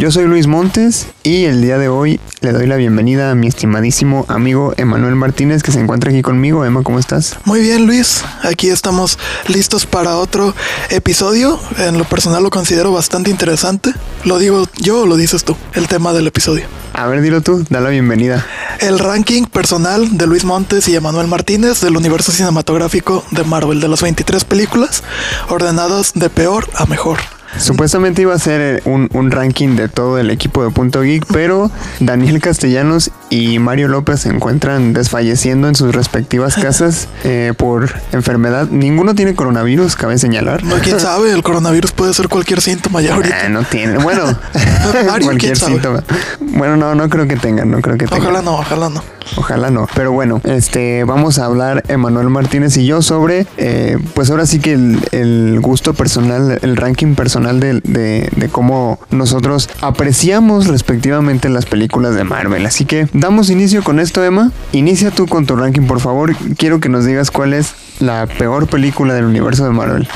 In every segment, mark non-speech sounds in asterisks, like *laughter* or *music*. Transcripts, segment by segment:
Yo soy Luis Montes y el día de hoy le doy la bienvenida a mi estimadísimo amigo Emanuel Martínez que se encuentra aquí conmigo. Emma, ¿cómo estás? Muy bien, Luis. Aquí estamos listos para otro episodio. En lo personal lo considero bastante interesante. ¿Lo digo yo o lo dices tú? El tema del episodio. A ver, dilo tú, da la bienvenida. El ranking personal de Luis Montes y Emanuel Martínez del universo cinematográfico de Marvel de las 23 películas, ordenadas de peor a mejor. Supuestamente iba a ser eh, un, un ranking de todo el equipo de Punto Geek, pero Daniel Castellanos y Mario López se encuentran desfalleciendo en sus respectivas *laughs* casas eh, por enfermedad. Ninguno tiene coronavirus, cabe señalar. No, quién sabe, el *laughs* coronavirus puede ser cualquier síntoma ya ahorita. Ah, no tiene. Bueno, *laughs* Mario, cualquier síntoma. Bueno, no, no creo que tengan, no creo que tengan. Ojalá no, ojalá no. Ojalá no. Pero bueno, este, vamos a hablar Emanuel Martínez y yo sobre, eh, pues ahora sí que el, el gusto personal, el ranking personal de, de- de cómo nosotros apreciamos respectivamente las películas de Marvel. Así que damos inicio con esto, Emma. Inicia tú con tu ranking, por favor. Quiero que nos digas cuál es la peor película del universo de Marvel.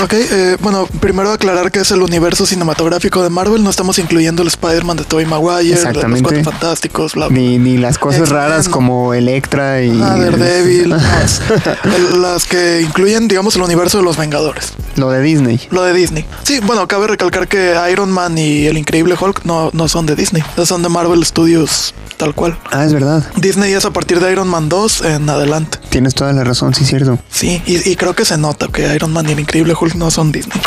Ok, eh, bueno, primero aclarar que es el universo cinematográfico de Marvel. No estamos incluyendo el Spider-Man de Tobey Maguire, los Exactamente. Cuatro Fantásticos, bla, bla. Ni, ni las cosas raras como Electra y... Ah, Daredevil, *laughs* las que incluyen, digamos, el universo de los Vengadores, Lo de Disney. lo de Disney. Sí, bueno, cabe recalcar que Iron Man y el Increíble Hulk no, no son de Disney, son de Marvel Studios tal cual. Ah, es verdad. Disney es a partir de Iron Man 2 en adelante. Tienes toda la razón, sí, cierto. Sí, y, y creo que se nota que Iron Man y el Increíble Hulk no son Disney.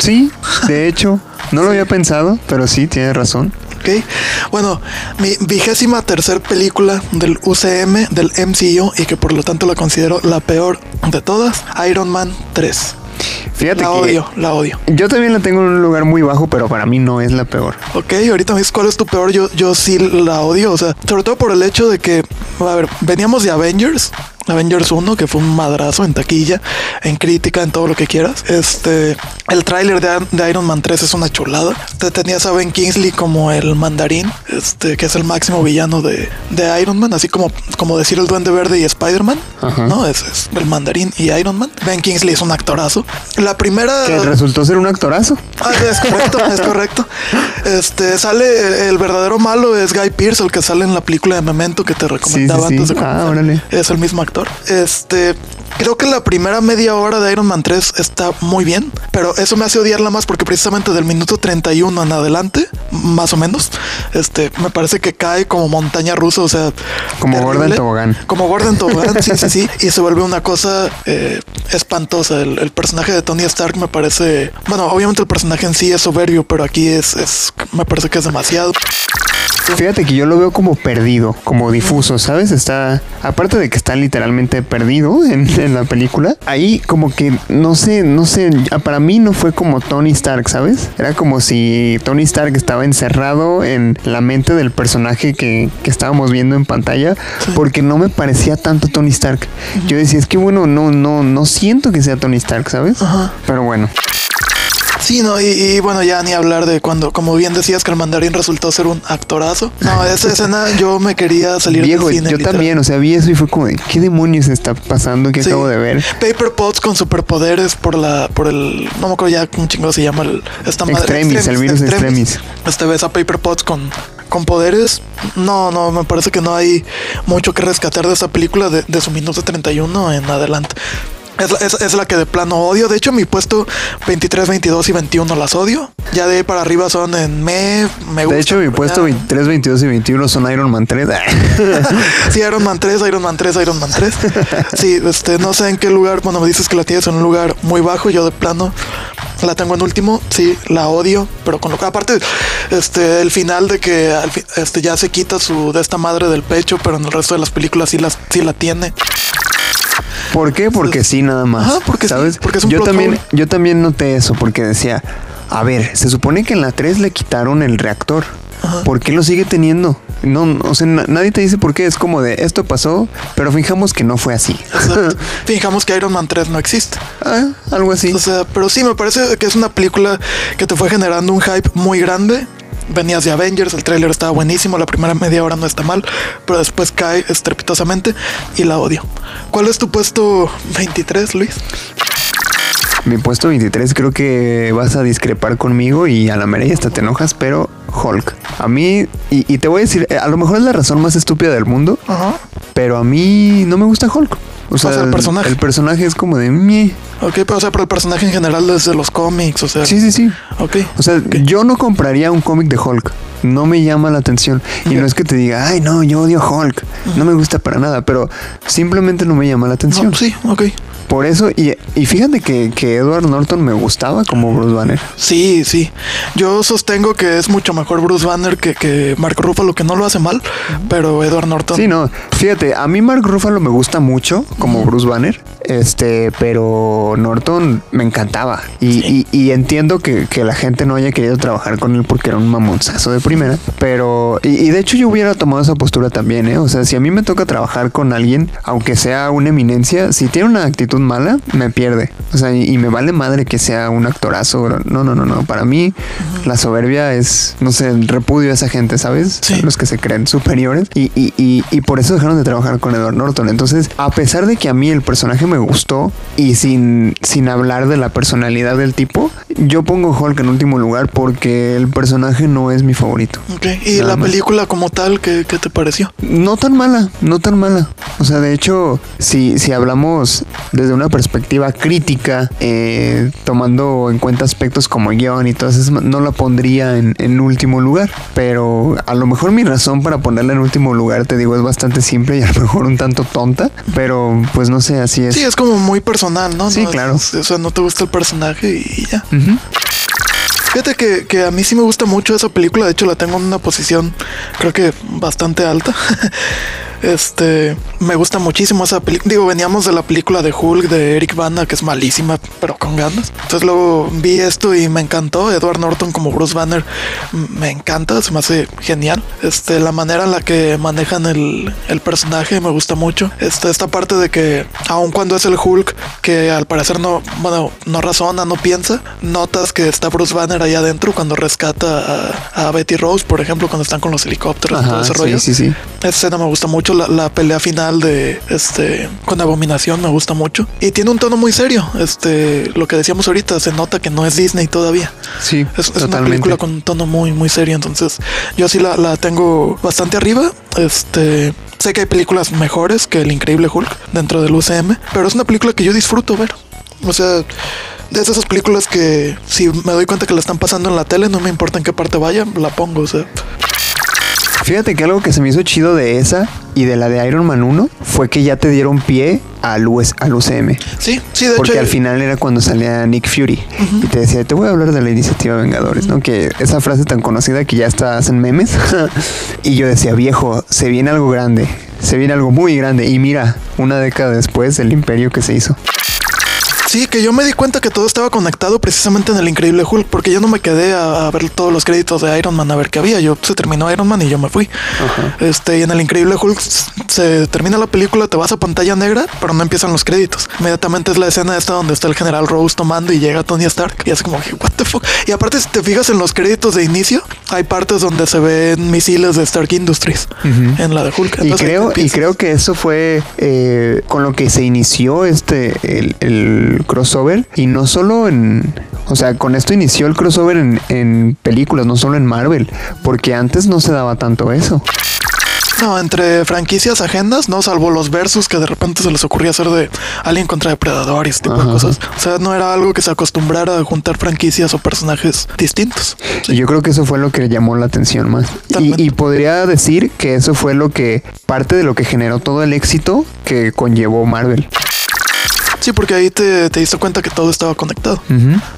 Sí, de hecho, no lo había pensado, pero sí, tienes razón. Ok, bueno, mi vigésima tercer película del UCM, del MCU, y que por lo tanto la considero la peor de todas, Iron Man 3. Fíjate La que odio, la odio. yo también la tengo en un lugar muy bajo, pero para mí no es la peor. Ok, ahorita me dices cuál es tu peor, yo, yo sí la odio, o sea, sobre todo por el hecho de que, a ver, veníamos de Avengers, Avengers 1, que fue un madrazo en taquilla, en crítica, en todo lo que quieras. Este, el tráiler de, de Iron Man 3 es una chulada. Te tenías a Ben Kingsley como el mandarín, este, que es el máximo villano de, de Iron Man, así como, como decir el Duende Verde y Spider-Man. ¿no? Es, es el mandarín y Iron Man. Ben Kingsley es un actorazo. La primera... Que resultó ser un actorazo. Ah, es correcto, es correcto. Este sale el verdadero malo es Guy Pearce, el que sale en la película de Memento que te recomendaba sí, sí. antes de Ah, órale. Es el mismo actor. Este creo que la primera media hora de Iron Man 3 está muy bien, pero eso me hace odiarla más porque precisamente del minuto 31 en adelante, más o menos, este me parece que cae como montaña rusa, o sea, Como gorda en tobogán. como Gordon Tobogán, sí, sí, sí. *laughs* Y se vuelve una cosa eh, espantosa. El, el personaje de Tony Stark me parece. Bueno, obviamente el personaje en sí es soberbio, pero aquí es, es me parece que es demasiado. Fíjate que yo lo veo como perdido, como difuso, ¿sabes? Está, aparte de que está literalmente perdido *laughs* en, en la película, ahí como que, no sé, no sé, ya para mí no fue como Tony Stark, ¿sabes? Era como si Tony Stark estaba encerrado en la mente del personaje que, que estábamos viendo en pantalla, porque no me parecía tanto Tony Stark. Yo decía, es que bueno, no, no, no siento que sea Tony Stark, ¿sabes? Ajá. Pero bueno. Sí, no, y, y bueno, ya ni hablar de cuando, como bien decías, que el mandarín resultó ser un actorazo. No, esa escena yo me quería salir Viejo, del cine. yo literal. también, o sea, vi eso y fue como de, ¿qué demonios está pasando? ¿Qué Sí. acabo de ver? Paper Pots con superpoderes por la, por el, no me acuerdo ya cómo chingo se llama el, esta madre. Extremis, el virus extremis. Este ves a Paper Pots con, con poderes. No, no, me parece que no hay mucho que rescatar de esa película de, de su minuto 31 en adelante. Es la, es, es la que de plano odio. De hecho, mi puesto 23, 22 y 21 las odio. Ya de ahí para arriba son en me, me gusta. De hecho, mi puesto ya- 23, 22 y 21 son Iron Man 3. *laughs* Sí, Iron Man 3, Iron Man 3, Iron Man 3. Sí, este, no sé en qué lugar, bueno, me dices que la tienes en un lugar muy bajo, yo de plano la tengo en último, sí, la odio, pero con lo que aparte, este, el final de que este, ya se quita su de esta madre del pecho, pero en el resto de las películas sí, las, sí la tiene. ¿Por qué? Porque sí, nada más. Ajá, porque sí, ¿sabes? porque es un yo también, hole. yo también noté eso porque decía, a ver, se supone que en la 3 le quitaron el reactor. ¿por qué lo sigue teniendo? No, o sea, na- nadie te dice por qué. Es como de esto pasó, pero fijamos que no fue así. *laughs* Fijamos que Iron Man 3 no existe. Ah, algo así. O sea, pero sí, me parece que es una película que te fue generando un hype muy grande. Venías de Avengers, el tráiler estaba buenísimo, la primera media hora no está mal, pero después cae estrepitosamente y la odio. ¿Cuál es tu puesto 23, Luis? Mi puesto 23 creo que vas a discrepar conmigo y a la mera y hasta te enojas, pero Hulk. A mí, y, y te voy a decir, eh, a lo mejor es la razón más estúpida del mundo, pero a mí no me gusta Hulk. O sea, sea, el personaje. El personaje es como de... "Meh". Ok, pero o sea, pero el personaje en general desde los cómics, o sea. Sí, sí, sí. Ok. O sea, yo no compraría un cómic de Hulk. No me llama la atención. Y no es que te diga, ay, no, yo odio a Hulk. No me gusta para nada, pero simplemente no me llama la atención. No, sí, ok. Por eso, y, y fíjate que, que Edward Norton me gustaba como Bruce Banner. Sí, sí. Yo sostengo que es mucho mejor Bruce Banner que, que Mark Ruffalo, que no lo hace mal, pero Edward Norton. Sí, no. Fíjate, a mí Mark Ruffalo me gusta mucho como Bruce Banner. Este, pero Norton me encantaba. Y, y- y entiendo que, que la gente no haya querido trabajar con él porque era un mamonzazo de primera. Pero, y, y de hecho yo hubiera tomado esa postura también, ¿eh? O sea, si a mí me toca trabajar con alguien, aunque sea una eminencia, si tiene una actitud mala, me pierde. O sea, y, y me vale madre que sea un actorazo. No, no, no, no. Para mí, la soberbia es, no sé, el repudio a esa gente, ¿sabes? Sí. Los que se creen superiores. Y, y, y, y por eso dejaron de trabajar con Edward Norton. Entonces, a pesar de que a mí el personaje me gustó y sin, sin hablar de la personalidad del tipo, yo pongo Hulk en último lugar porque el personaje no es mi favorito. Ok. ¿Y Nada la más. película como tal, qué, qué te pareció? No tan mala, no tan mala. O sea, de hecho, si, si hablamos desde una perspectiva crítica, eh, tomando en cuenta aspectos como guion y todas esas, no la pondría en, en último lugar. Pero a lo mejor mi razón para ponerla en último lugar, te digo, es bastante simple y a lo mejor un tanto tonta. Pero pues no sé, así es. Sí, es como muy personal, ¿no? Sí, No, claro. es- o sea, no te gusta el personaje y ya. Ujú. Fíjate que, que a mí sí me gusta mucho esa película. De hecho, la tengo en una posición, creo que bastante alta. *laughs* Este, me gusta muchísimo esa película. Digo, veníamos de la película de Hulk de Eric Bana, que es malísima, pero con ganas. Entonces luego vi esto y me encantó. Edward Norton como Bruce Banner me encanta, se me hace genial. Este, la manera en la que manejan el, el personaje me gusta mucho. Este, esta parte de que, aun cuando es el Hulk, que al parecer no, bueno, no razona, no piensa, notas que está Bruce Banner ahí adentro cuando rescata a, a Betty Rose, por ejemplo, cuando están con los helicópteros y todo Ajá, ese sí, rollo. sí, sí. Esa escena me gusta mucho, la, la pelea final de este con Abominación me gusta mucho. Y tiene un tono muy serio. Este, lo que decíamos ahorita, se nota que no es Disney todavía. Sí, Es, es una película con un tono muy, muy serio. Entonces, yo sí la, la tengo bastante arriba. Este. Sé que hay películas mejores que El Increíble Hulk dentro del UCM, pero es una película que yo disfruto ver. O sea, de esas películas que si me doy cuenta que la están pasando en la tele, no me importa en qué parte vaya, la pongo. O sea, Fíjate que algo que se me hizo chido de esa y de la de Iron Man 1 fue que ya te dieron pie al, US al UCM. sí, sí, de Porque hecho. al final era cuando salía Nick Fury y te decía, te voy a hablar de la iniciativa Vengadores, ¿no? Que esa frase tan conocida que ya está hacen memes. *laughs* y yo decía, viejo, se viene algo grande, se viene algo muy grande. Y mira, una década después, el imperio que se hizo. Sí, que yo me di cuenta que todo estaba conectado precisamente en el Increíble Hulk, porque yo no me quedé a, a ver todos los créditos de Iron Man a ver qué había. Yo se terminó Iron Man y yo me fui. Este, y en el Increíble Hulk se termina la película, te vas a pantalla negra, pero no empiezan los créditos. Inmediatamente es la escena esta donde está el general Rose tomando y llega Tony Stark. Y es como, what the fuck. Y aparte, si te fijas en los créditos de inicio, hay partes donde se ven misiles de Stark Industries en la de Hulk. Y creo, y creo que eso fue eh, con lo que se inició este el, el crossover. Y no solo en. O sea, con esto inició el crossover en, en películas, no solo en Marvel. Porque antes no se daba tanto eso. No, entre franquicias ajenas, no salvo los versus que de repente se les ocurría hacer de Alien contra Depredador y ese tipo Ajá. de cosas. O sea, no era algo que se acostumbrara a juntar franquicias o personajes distintos. Yo creo que eso fue lo que llamó la atención más. Y podría decir que eso fue lo que, parte de lo que generó todo el éxito que conllevó Marvel. Sí, porque ahí te, te diste cuenta que todo estaba conectado.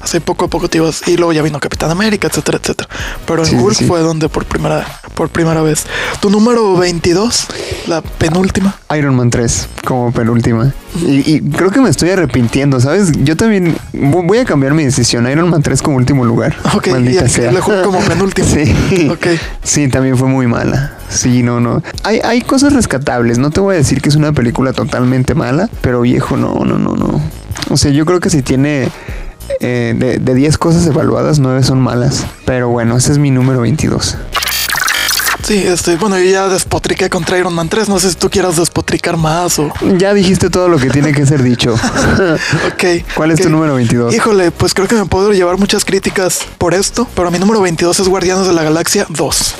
Así poco a poco te ibas. Y luego ya vino Capitán América, etcétera, etcétera. Pero en Sí, Hulk sí. fue donde por primera, por primera vez. Tu número 22, la penúltima. Iron Man 3 como penúltima. Y, y creo que me estoy arrepintiendo, ¿sabes? Yo también vo- voy a cambiar mi decisión. Iron Man 3 como último lugar. Ok, Maldita sea. el Hulk como penúltimo. *laughs* Sí. Ok. Sí, también fue muy mala. Sí, no, no. Hay, hay cosas rescatables. No te voy a decir que es una película totalmente mala, pero viejo, no, no, no, no. O sea, yo creo que si tiene eh, de, de 10 cosas evaluadas, 9 son malas. Pero bueno, ese es mi número 22. Sí, este, bueno, yo ya despotriqué contra Iron Man 3. No sé si tú quieras despotricar más o. Ya dijiste todo lo que tiene que ser dicho. *laughs* Ok. ¿Cuál es tu número 22? Híjole, pues creo que me puedo llevar muchas críticas por esto, pero mi número 22 es Guardianes de la Galaxia 2.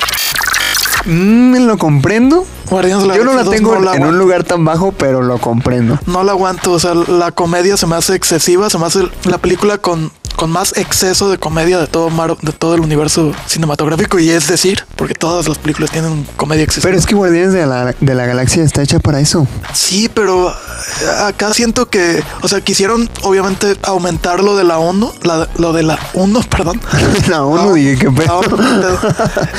Mm, lo comprendo. Guardianes de la Yo no la Galaxia 2 tengo no la en un lugar tan bajo, pero lo comprendo. No la aguanto, o sea, la comedia se me hace excesiva, se me hace la película con, con más exceso de comedia de todo Mar- de todo el universo cinematográfico y es decir, porque todas las películas tienen comedia excesiva. Pero es que Guardianes de la, de la Galaxia está hecha para eso. Sí, pero eh, acá siento que, o sea, quisieron obviamente aumentar lo de la 1, la, lo de la 1, *laughs* perdón. La ONU, dije, ¿qué La pedo? uno.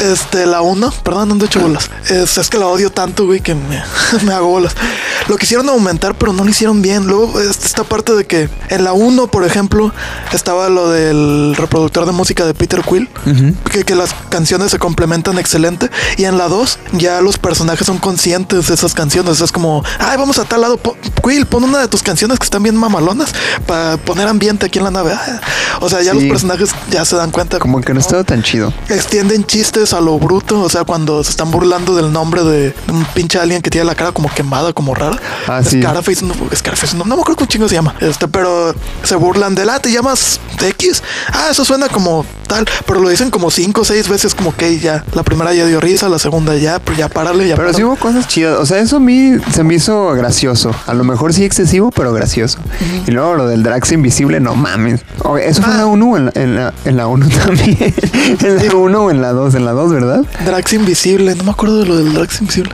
Este, la 1, perdón, ando hecho bolas. Es, es que la odio tanto, güey, que me, *laughs* me hago bolas. Lo quisieron aumentar, pero no lo hicieron bien. Luego, es- esta parte de que en la 1, por ejemplo, estaba lo del reproductor de música de Peter Quill, que, que las canciones se complementan excelente. Y en la 2, ya los personajes son conscientes de esas canciones. Es como, ay, vamos a tal lado. Po- Quill, pon una de tus canciones que están bien mamalonas para poner ambiente aquí en la nave. Ah, O sea, ya Sí. los personajes ya se dan cuenta. Como que no estaba tan chido. Extienden chistes a lo bruto, o sea, cuando se están burlando del nombre de un pinche alien que tiene la cara como quemada, como rara. Ah, sí. Scarface, no, Scarface, no, no me acuerdo cómo chingo se llama. Este, pero se burlan de la, te llamas X. Ah, eso suena como tal, pero lo dicen como cinco o seis veces, como que ya. La primera ya dio risa, la segunda ya, pero ya párale, ya Pero sí párale. hubo cosas chidas. O sea, eso a mí se me hizo gracioso. A lo mejor sí excesivo, pero gracioso. Y luego lo del Drax invisible, no mames. O- Eso fue en la 1 o en la, en la, en la 1 *laughs* también. en la 1 o en la 2. En la 2, ¿verdad? Drax Invisible, no me acuerdo de lo del Drax Invisible.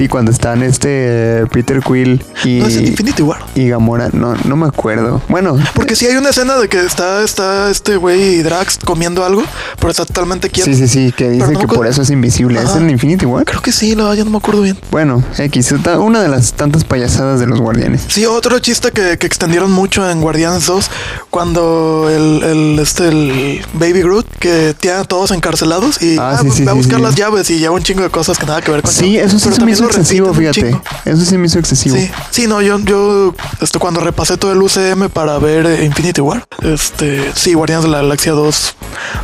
Sí, cuando están este Peter Quill y, No es en Infinity War. y Gamora. No, no me acuerdo. Bueno, Porque sí hay una escena de que está, está este güey Drax comiendo algo, pero está totalmente quieto. sí, sí, sí, que dice no que por eso es invisible. ¿Es en Infinity War? Creo que sí, no, ya no me acuerdo bien. Bueno, X, una de las tantas payasadas de los guardianes. Sí, otro chiste que, que extendieron mucho en Guardianes 2, cuando el, el, este, el Baby Groot, que tiene a todos encarcelados y Ah, ah, sí, pues, sí, va a buscar sí. las llaves y lleva un chingo de cosas que nada que ver con Sí, eso sí Pero se me también hizo lo excesivo, fíjate. Eso sí me hizo excesivo. Sí, sí, no, yo, yo este, cuando repasé todo el UCM para ver eh, Infinity War, este, sí, Guardianes de la Galaxia 2,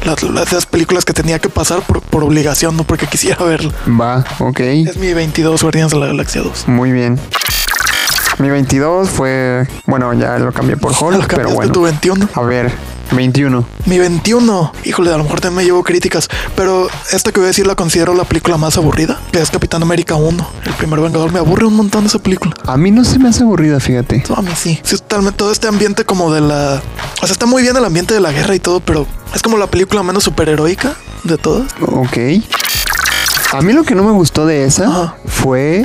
las, las, las películas que tenía que pasar por, por obligación, no porque quisiera verlo. Va, ok. Es mi 22 Guardianes de la Galaxia 2. Muy bien. Mi 22 fue. Bueno, ya lo cambié por *laughs* Hulk, pero bueno. tu 21. A ver, 21. Mi 21, híjole, a lo mejor también me llevo críticas, pero esta que voy a decir la considero la película más aburrida, que es Capitán América 1, el primer Vengador. Me aburre un montón esa película. A mí no se me hace aburrida, fíjate. No, a mí sí. Sí, totalmente todo este ambiente como de la... O sea, está muy bien el ambiente de la guerra y todo, pero es como la película menos superheroica de todas. Ok. A mí lo que no me gustó de esa Ajá. fue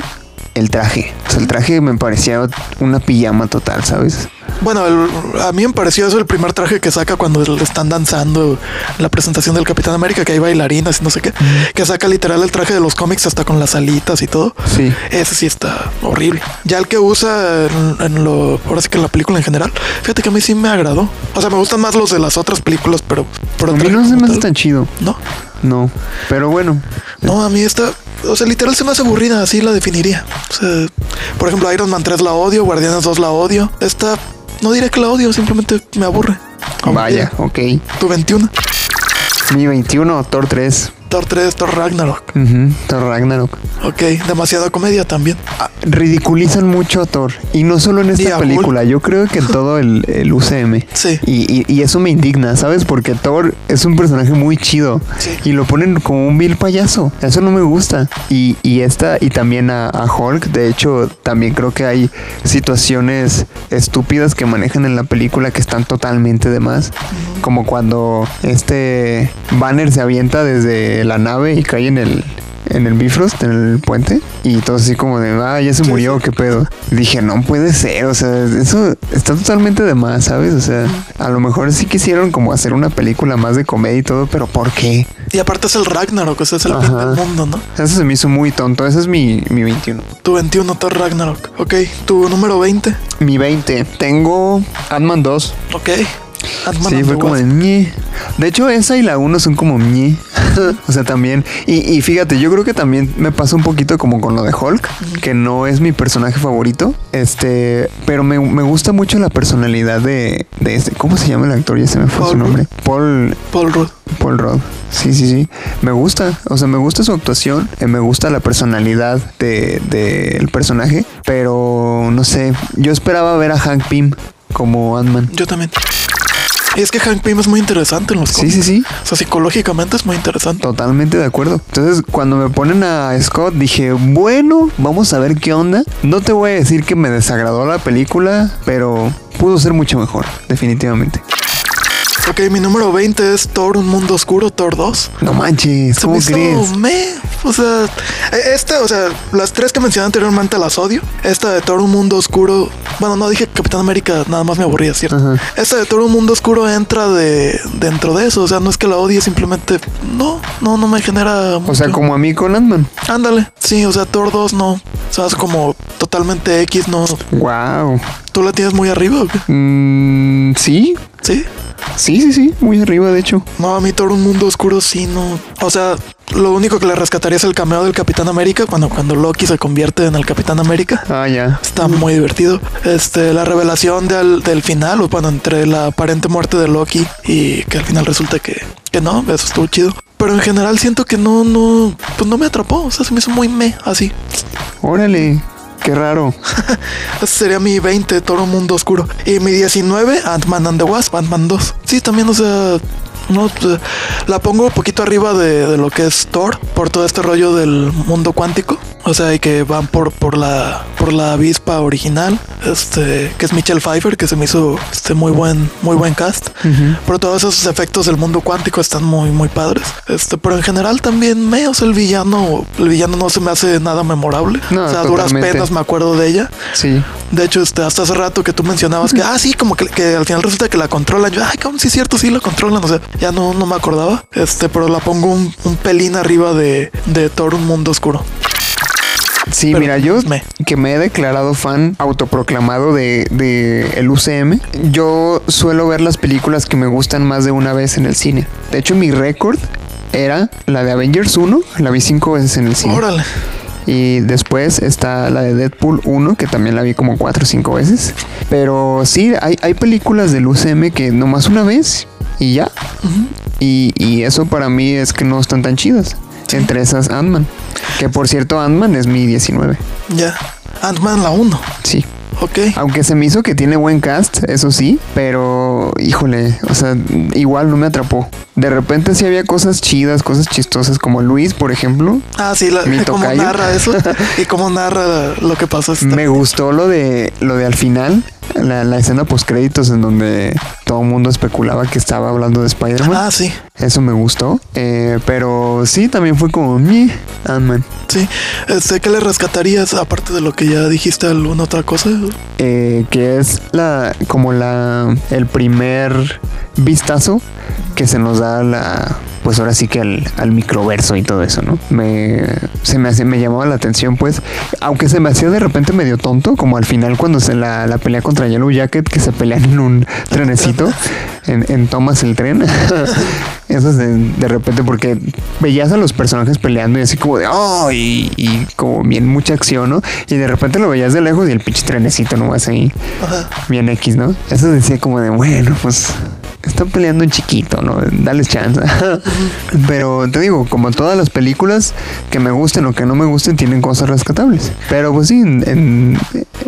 el traje. O sea, el traje me parecía una pijama total, ¿sabes? Bueno, el- a mí me pareció eso el primer traje que saca cuando le están danzando en la presentación del Capitán América, que hay bailarinas y no sé qué, que saca literal el traje de los cómics hasta con las alitas y todo. Sí. Ese sí está horrible. Ya el que usa en, en lo, ahora sí que en la película en general, fíjate que a mí sí me agradó. O sea, me gustan más los de las otras películas, pero, pero A mí no se me hace tan chido. No, No. Pero bueno. no, a mí esta, o sea, literal se me hace aburrida, así la definiría. O sea, por ejemplo, Iron Man 3 la odio, Guardianes 2 la odio. Esta, no diré que la odio, simplemente me aburre. Vaya, ok. Tu 21, Mi 21, Thor 3. Thor 3, Thor Ragnarok. Ujú, Thor Ragnarok. Ok, demasiada comedia también. Ah, ridiculizan mucho a Thor. Y no solo en esta película, yo creo que en *laughs* todo el, el UCM. Sí. Y, y- y eso me indigna, ¿sabes? Porque Thor es un personaje muy chido. Sí. Y lo ponen como un vil payaso. Eso no me gusta. Y, y esta, y también a, a Hulk. De hecho, también creo que hay situaciones estúpidas que manejan en la película que están totalmente de más. Como cuando este Banner se avienta desde la nave y cae en el en el Bifrost, en el puente, y todo así como de, ah, ya se murió, qué pedo. Dije, no puede ser, o sea, eso está totalmente de más, ¿sabes? O sea, a lo mejor sí quisieron como hacer una película más de comedia y todo, pero ¿por qué? Y aparte es el Ragnarok, o sea, es el fin del mundo, ¿no? Eso se me hizo muy tonto, ese es mi, mi 21. Tu 21 Thor Ragnarok. Ok, tu número 20. Mi 20, tengo Ant-Man 2. Ok. Sí, fue como de ñe. De hecho, esa y la 1 son como ñe. *laughs* o sea, también. Y, y fíjate, yo creo que también me pasa un poquito como con lo de Hulk, que no es mi personaje favorito. Este, pero me, me gusta mucho la personalidad de, de este. ¿Cómo se llama el actor? Ya se me fue Paul su Rudd. nombre. Paul. Paul Rudd. Paul Rudd. Sí, sí, sí. Me gusta. O sea, me gusta su actuación. eh, me gusta la personalidad del de, del personaje. Pero no sé. Yo esperaba ver a Hank Pym como Ant-Man. Yo también. Y es que Hank Pym es muy interesante en los Sí, cómics. sí, sí. O sea, psicológicamente es muy interesante. Totalmente de acuerdo. Entonces, cuando me ponen a Scott, dije, bueno, vamos a ver qué onda. No te voy a decir que me desagradó la película, pero pudo ser mucho mejor, definitivamente. Ok, mi número 20 es Thor, un mundo oscuro, Thor 2. No manches, Se me ¿cómo hizo crees? me, o sea, e- esta, o sea, las tres que mencioné anteriormente las odio. Esta de Thor, un mundo oscuro. Bueno, no dije Capitán América, nada más me aburría, ¿cierto? Ajá. Esta de Thor, un mundo oscuro entra de dentro de eso. O sea, no es que la odie, simplemente no, no, no me genera. O sea, como a mí con Ant-Man. Ándale, sí, o sea, Thor 2 no. O sea, es como totalmente X, no. Wow. ¿Tú la tienes muy arriba? Mm, sí, Sí. Sí, sí, sí, muy arriba, de hecho. No, a mí Thor, un mundo oscuro, sí, no. O sea, lo único que le rescataría es el cameo del Capitán América, cuando, cuando Loki se convierte en el Capitán América. Ah, ya. Está muy divertido. Este, la revelación del, del final, o bueno, entre la aparente muerte de Loki y que al final resulta que, que no, eso estuvo chido. Pero en general siento que no, no, pues no me atrapó. O sea, se me hizo muy me, así. Órale, qué raro. *laughs* Sería mi 20, Toro Mundo Oscuro. Y mi 19, Ant-Man and the Wasp, Ant-Man 2. Sí, también, o sea, no, la pongo un poquito arriba de, de lo que es Thor, por todo este rollo del mundo cuántico. O sea, y que van por, por la por la avispa original, este, que es Michelle Pfeiffer, que se me hizo este muy buen, muy buen cast. Pero todos esos efectos del mundo cuántico están muy, muy padres. Este, pero en general también me, o sea, el villano, el villano no se me hace nada memorable. No, o sea, a duras penas me acuerdo de ella. Sí. De hecho, este, hasta hace rato que tú mencionabas que, ah, sí, como que, que al final resulta que la controlan. Yo, ay, cabrón, sí es cierto, sí la controlan. O sea, ya no, no me acordaba. Este, pero la pongo un, un pelín arriba de, de Thor, un mundo oscuro. Sí, Pero mira, yo me- que me he declarado fan autoproclamado de, de el UCM, yo suelo ver las películas que me gustan más de una vez en el cine. De hecho, mi récord era la de Avengers 1, la vi cinco veces en el cine. Órale. Y después está la de Deadpool 1, que también la vi como cuatro o cinco veces. Pero sí, hay, hay películas del UCM que nomás una vez y ya. y, y eso para mí es que no están tan chidas. Entre esas Ant-Man. Que por cierto, Ant-Man es mi 19. Ya. Ant-Man la 1. Sí. Ok. Aunque se me hizo que tiene buen cast, eso sí, pero híjole, o sea, igual no me atrapó. De repente sí había cosas chidas, cosas chistosas, como Luis, por ejemplo. Ah, sí, la, Mi *laughs* narra eso *laughs* y cómo narra lo que pasó. Me gustó lo de lo de al final, la, la escena post créditos en donde todo el mundo especulaba que estaba hablando de Spider-Man. Ah, sí. Eso me gustó. Eh, pero sí, también fue como mi Ant-Man. Sí. Este, ¿qué le rescatarías aparte de lo que ya dijiste alguna otra cosa? eh, que es la como la el primer vistazo que se nos da la pues ahora sí que al, al microverso y todo eso, ¿no? Me se me hace, me llamaba la atención, pues, aunque se me hacía de repente medio tonto, como al final cuando se la, la pelea contra Yellow Jacket, que se pelean en un trenecito, *laughs* en, en tomas el tren. *laughs* Eso es de, de repente porque veías a los personajes peleando y así como de oh y, y como bien mucha acción, ¿no? Y de repente lo veías de lejos y el pinche trenecito nomás ahí, Ajá. bien X, ¿no? Eso decía como de bueno, pues están peleando en chiquito, ¿no? Dales chance. Pero te digo, como todas las películas que me gusten o que no me gusten tienen cosas rescatables. Pero pues sí, en, en,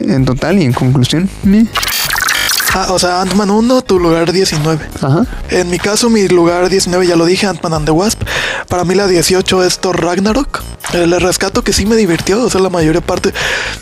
en total y en conclusión, meh. Ah, o sea, Ant-Man 1, tu lugar 19. Ajá. En mi caso, mi lugar 19, ya lo dije, Ant-Man and the Wasp. Para mí la 18 es Thor Ragnarok. El rescato que sí me divirtió, o sea, la mayor parte.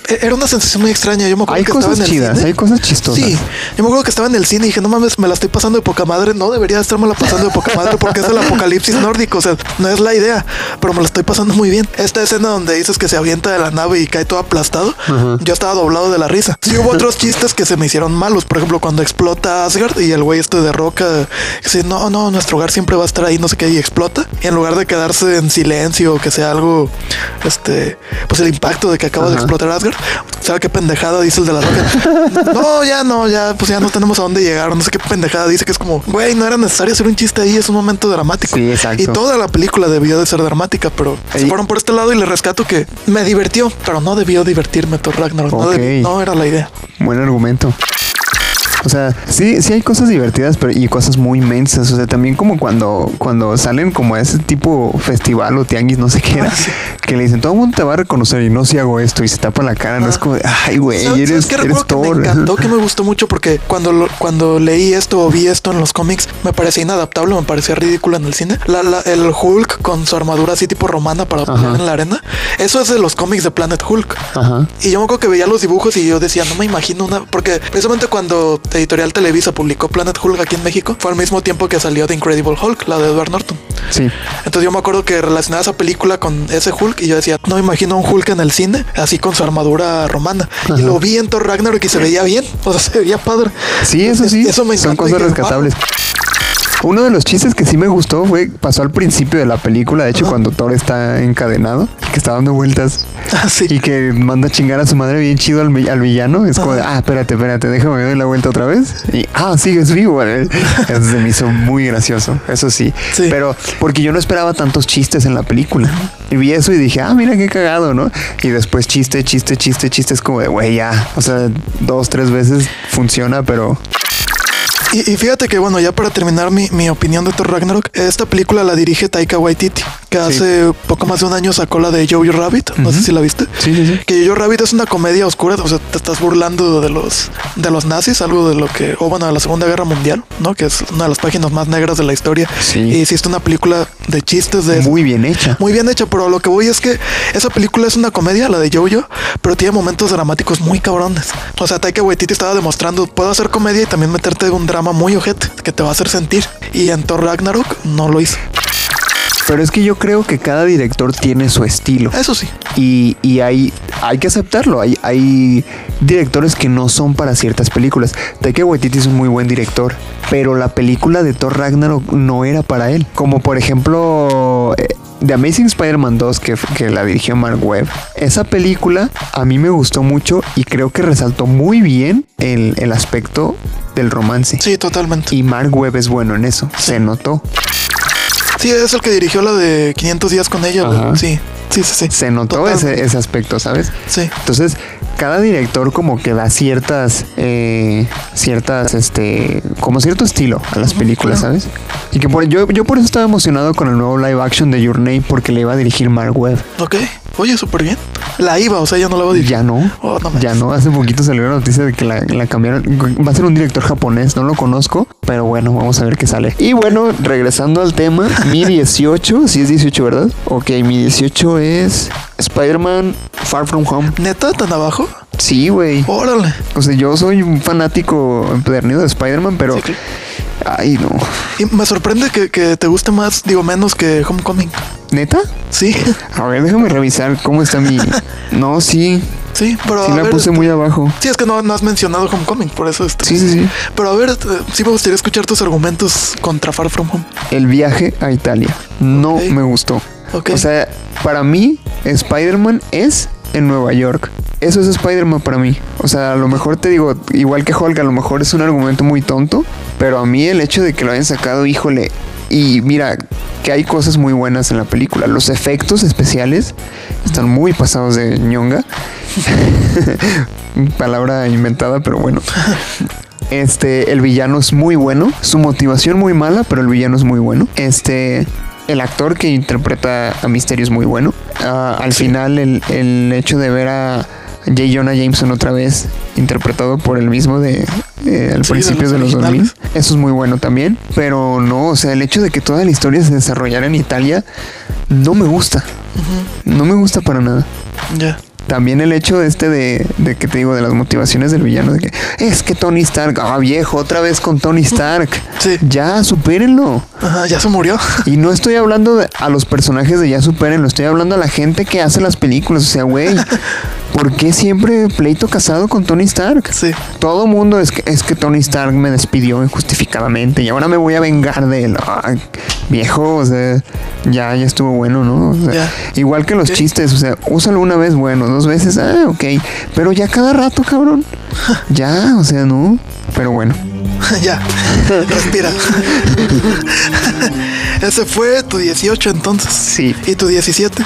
e- Era una sensación muy extraña. Yo me acuerdo Hay que estaba cosas en el chidas, cine. hay cosas chistosas. Sí, yo me acuerdo que estaba en el cine y dije, no mames, me la estoy pasando de poca madre. No debería estármela pasando de poca madre porque es el apocalipsis nórdico. O sea, no es la idea, pero me la estoy pasando muy bien. Esta escena donde dices que se avienta de la nave y cae todo aplastado, yo estaba doblado de la risa. Sí, hubo otros chistes que se me hicieron malos. Por ejemplo, cuando explota Asgard y el güey este de roca dice, no, no, nuestro hogar siempre va a estar ahí, no sé qué, y explota. Y en lugar de quedarse en silencio o que sea algo, este, pues el impacto de que acaba de explotar Asgard, ¿sabe qué pendejada dice el de la roca? *laughs* no, ya no, ya, pues ya no tenemos a dónde llegar, no sé qué pendejada dice que es como, güey, no era necesario hacer un chiste ahí, es un momento dramático. Sí, exacto. Y toda la película debió de ser dramática, pero se fueron por este lado y le rescato que me divirtió, pero no debió divertirme Thor Ragnarok, no era la idea. Buen argumento. O sea, sí, sí hay cosas divertidas, pero y cosas muy inmensas. O sea, también como cuando, cuando salen como a ese tipo festival o tianguis, no sé qué era, que le dicen, todo el mundo te va a reconocer y no si hago esto y se tapa la cara, no es como, de, ay, güey, ¿Sabes- eres, eres que Thor. me encantó, que me *laughs* gustó mucho porque cuando, lo- cuando leí esto o vi esto en los cómics, me parecía inadaptable, me parecía ridículo en el cine. La- la- el Hulk con su armadura así tipo romana para Ajá. pelear en la arena, eso es de los cómics de Planet Hulk. Ajá. Y yo me acuerdo que veía los dibujos y yo decía, no me imagino una. Porque precisamente cuando Editorial Televisa publicó Planet Hulk aquí en México, fue al mismo tiempo que salió The Incredible Hulk, la de Edward Norton. Sí. Entonces yo me acuerdo que relacionaba esa película con ese Hulk y yo decía, no me imagino un Hulk en el cine, así con su armadura romana. Ajá. Y lo vi en Thor Ragnarok y se veía bien, o sea, se veía padre. Sí, eso sí. Eso me Son cosas rescatables. Uno de los chistes que sí me gustó fue, pasó al principio de la película, de hecho, cuando Thor está encadenado, que está dando vueltas *laughs* Ah, sí. y que manda a chingar a su madre bien chido al, vi- al villano. Es como de, ah, espérate, espérate, déjame dar la vuelta otra vez. Y, ah, sigues vivo. *laughs* Eso se me hizo muy gracioso, eso sí. Sí. Pero porque yo no esperaba tantos chistes en la película. Y vi eso y dije, ah, mira qué cagado, ¿no? Y después chiste, chiste, chiste, chiste. Es como de, güey, ya. O sea, dos, tres veces funciona, pero Y, y fíjate que, bueno, ya para terminar mi, mi opinión de Thor Ragnarok, esta película la dirige Taika Waititi, que hace poco más de un año sacó la de Jojo Rabbit. No sé si la viste. Sí, sí, sí. Que Jojo Rabbit es una comedia oscura, o sea, te estás burlando de los de los nazis, algo de lo que, o bueno, de la Segunda Guerra Mundial, ¿no? Que es una de las páginas más negras de la historia. Sí. Y hiciste una película de chistes de muy bien hecha. muy bien hecha, pero lo que voy es que esa película es una comedia, la de Jojo, pero tiene momentos dramáticos muy cabrones. O sea, Taika Waititi estaba demostrando, puedo hacer comedia y también meterte un drama muy ojete que te va a hacer sentir. Y en Thor Ragnarok no lo hizo. Pero es que yo creo que cada director tiene su estilo. Eso sí. Y, y hay, hay que aceptarlo. Hay, hay directores que no son para ciertas películas. Taika Waititi es un muy buen director, pero la película de Thor Ragnarok no era para él. Como por ejemplo eh, The Amazing Spider-Man 2 que, que la dirigió Mark Webb. Esa película a mí me gustó mucho y creo que resaltó muy bien el, el aspecto del romance. Sí, totalmente. Y Mark Webb es bueno en eso. Se notó. Sí, es el que dirigió la de 500 días con ella. güey. Sí, sí, sí, sí. Se notó ese, ese aspecto, ¿sabes? Sí. Entonces, cada director como que da ciertas, eh, ciertas, este, como cierto estilo a las películas. ¿sabes? Y que por, yo, yo por eso estaba emocionado con el nuevo live action de Your Name porque le iba a dirigir Mark Webb. Ok. Oye, súper bien. La iba, o sea, ya no la va a dirigir. Ya no, Oh, no ya no. Hace poquito salió la noticia de que la, la cambiaron. Va a ser un director japonés, no lo conozco, pero bueno, vamos a ver qué sale. Y bueno, regresando al tema, *laughs* mi 18, si es 18, ¿verdad? Ok, mi 18 es Spider-Man Far From Home. ¿Neta? ¿Tan abajo? Sí, güey. Órale. O sea, yo soy un fanático empedernido de Spider-Man, pero. Sí. Ay, no. Y me sorprende que, que te guste más, digo, menos que Homecoming. ¿Neta? Sí, A ver, déjame revisar cómo está mi. *laughs* No, sí. sí, pero Sí a la ver, puse este, muy abajo. Sí, es que no, no has mencionado Homecoming, por eso este. Sí, sí, sí. Pero a ver, eh, sí me gustaría escuchar tus argumentos contra Far From Home. El viaje a Italia. No me gustó. Ok. O sea, para mí, Spider-Man es en Nueva York. Eso es Spider-Man para mí. O sea, a lo mejor te digo, igual que Hulk, a lo mejor es un argumento muy tonto, pero a mí el hecho de que lo hayan sacado, híjole, y mira, que hay cosas muy buenas en la película. Los efectos especiales están muy pasados de ñonga. *laughs* Palabra inventada, pero bueno. Este, el villano es muy bueno. Su motivación muy mala, pero el villano es muy bueno. Este, el actor que interpreta a Misterio es muy bueno. Ah, al final, el, el hecho de ver a J. Jonah Jameson otra vez, interpretado por el mismo de eh, al Sí, de principio los de los, 2000. originales. Eso es muy bueno también. Pero no, o sea, el hecho de que toda la historia se desarrollara en Italia no me gusta. No me gusta para nada. Ya. También el hecho este de, de que te digo, de las motivaciones del villano, de que es que Tony Stark, ah viejo, otra vez con Tony Stark. Sí. Ya, supérenlo. Ajá, ya se murió. *laughs* Y no estoy hablando de- a los personajes de ya supérenlo, estoy hablando a la gente que hace las películas. O sea, güey, *laughs* ¿por qué siempre pleito casado con Tony Stark? Sí. Todo mundo es que, es que Tony Stark me despidió injustificadamente y ahora me voy a vengar de él. Ay, viejo, o sea, ya, ya estuvo bueno, ¿no? O sea. Igual que los chistes, o sea, úsalo una vez, bueno, dos veces, ah, ok. Pero ya cada rato, cabrón. *laughs* Ya, o sea, no. Pero bueno. *laughs* ya. *laughs* Respira. Ese fue tu 18 entonces. Sí. ¿Y tu 17?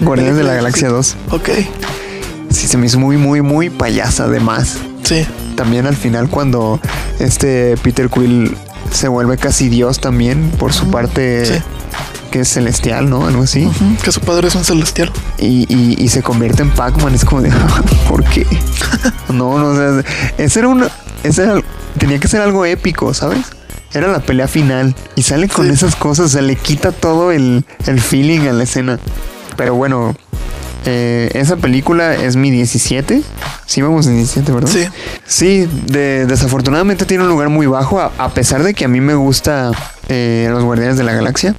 Guardianes de la Galaxia 2. Ok. Sí, se me hizo muy, muy, muy payasa además. Sí. También al final cuando este Peter Quill se vuelve casi Dios también por su parte Sí. Que es celestial, ¿no? Algo así. Que su padre es un celestial. Y, y- y se convierte en Pac-Man. Es como de, *laughs* ¿por qué? *laughs* no, no, o sea, ese era una... Ese era- tenía que ser algo épico, ¿sabes? Era la pelea final. Y sale con Sí. esas cosas, se le quita todo el, el feeling a la escena. Pero bueno, eh, esa película es mi 17. Sí, vamos en 17, ¿verdad? Sí. Sí, de- desafortunadamente tiene un lugar muy bajo, a, a pesar de que a mí me gusta eh, Los Guardianes de la Galaxia.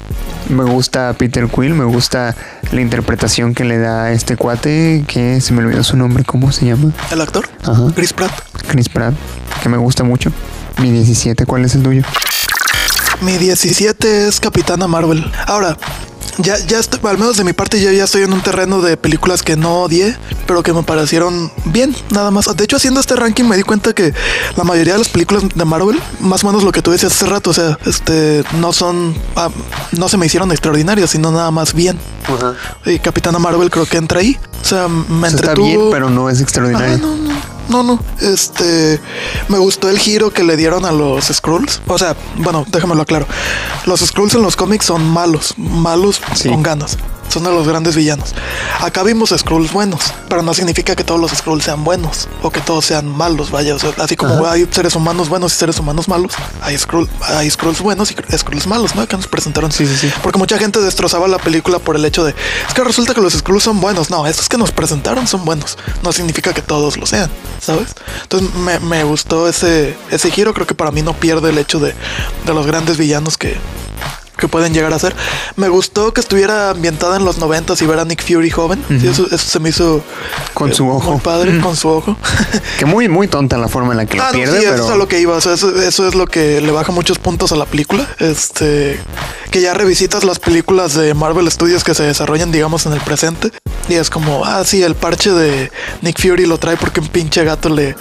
Me gusta Peter Quill, me gusta la interpretación que le da este cuate, que se me olvidó su nombre, ¿cómo se llama? El actor. Ajá, Chris Pratt. Chris Pratt, que me gusta mucho. Mi 17, ¿cuál es el tuyo? Mi 17 es Capitana Marvel. Ahora, ya, ya estoy, al menos de mi parte, yo ya estoy en un terreno de películas que no odié, pero que me parecieron bien, nada más. De hecho, haciendo este ranking me di cuenta que la mayoría de las películas de Marvel, más o menos lo que tú decías hace rato, o sea, este, no son, ah, no se me hicieron extraordinarias, sino nada más bien. Y Capitana Marvel creo que entra ahí. O sea, me O sea, está bien, pero no es extraordinario. No, no, no, no. Este, me gustó el giro que le dieron a los Skrulls. O sea, bueno, déjamelo aclaro. Los Skrulls en los cómics son malos, malos Sí. con ganas. Son de los grandes villanos. Acá vimos Skrulls buenos, pero no significa que todos los Skrulls sean buenos o que todos sean malos, vaya. O sea, así como Ajá. hay seres humanos buenos y seres humanos malos, hay, Skrull, hay Skrulls buenos y Skrulls malos, ¿no? Que nos presentaron. Sí, sí, sí. Porque mucha gente destrozaba la película por el hecho de es que resulta que los Skrulls son buenos. No, estos que nos presentaron son buenos. No significa que todos lo sean, ¿sabes? Entonces me, me gustó ese, ese giro. Creo que para mí no pierde el hecho de, de los grandes villanos que, que pueden llegar a ser. Me gustó que estuviera ambientada en los noventas y ver a Nick Fury joven. Sí, eso, eso se me hizo Con eh, su ojo. muy padre, con su ojo. *laughs* Que muy, muy tonta la forma en la que lo Ah, no, pierde, sí, pero... eso es a lo que iba. O sea, eso, eso es lo que le baja muchos puntos a la película. Este, que ya revisitas las películas de Marvel Studios que se desarrollan, digamos, en el presente. Y es como, ah, sí, el parche de Nick Fury lo trae porque un pinche gato le,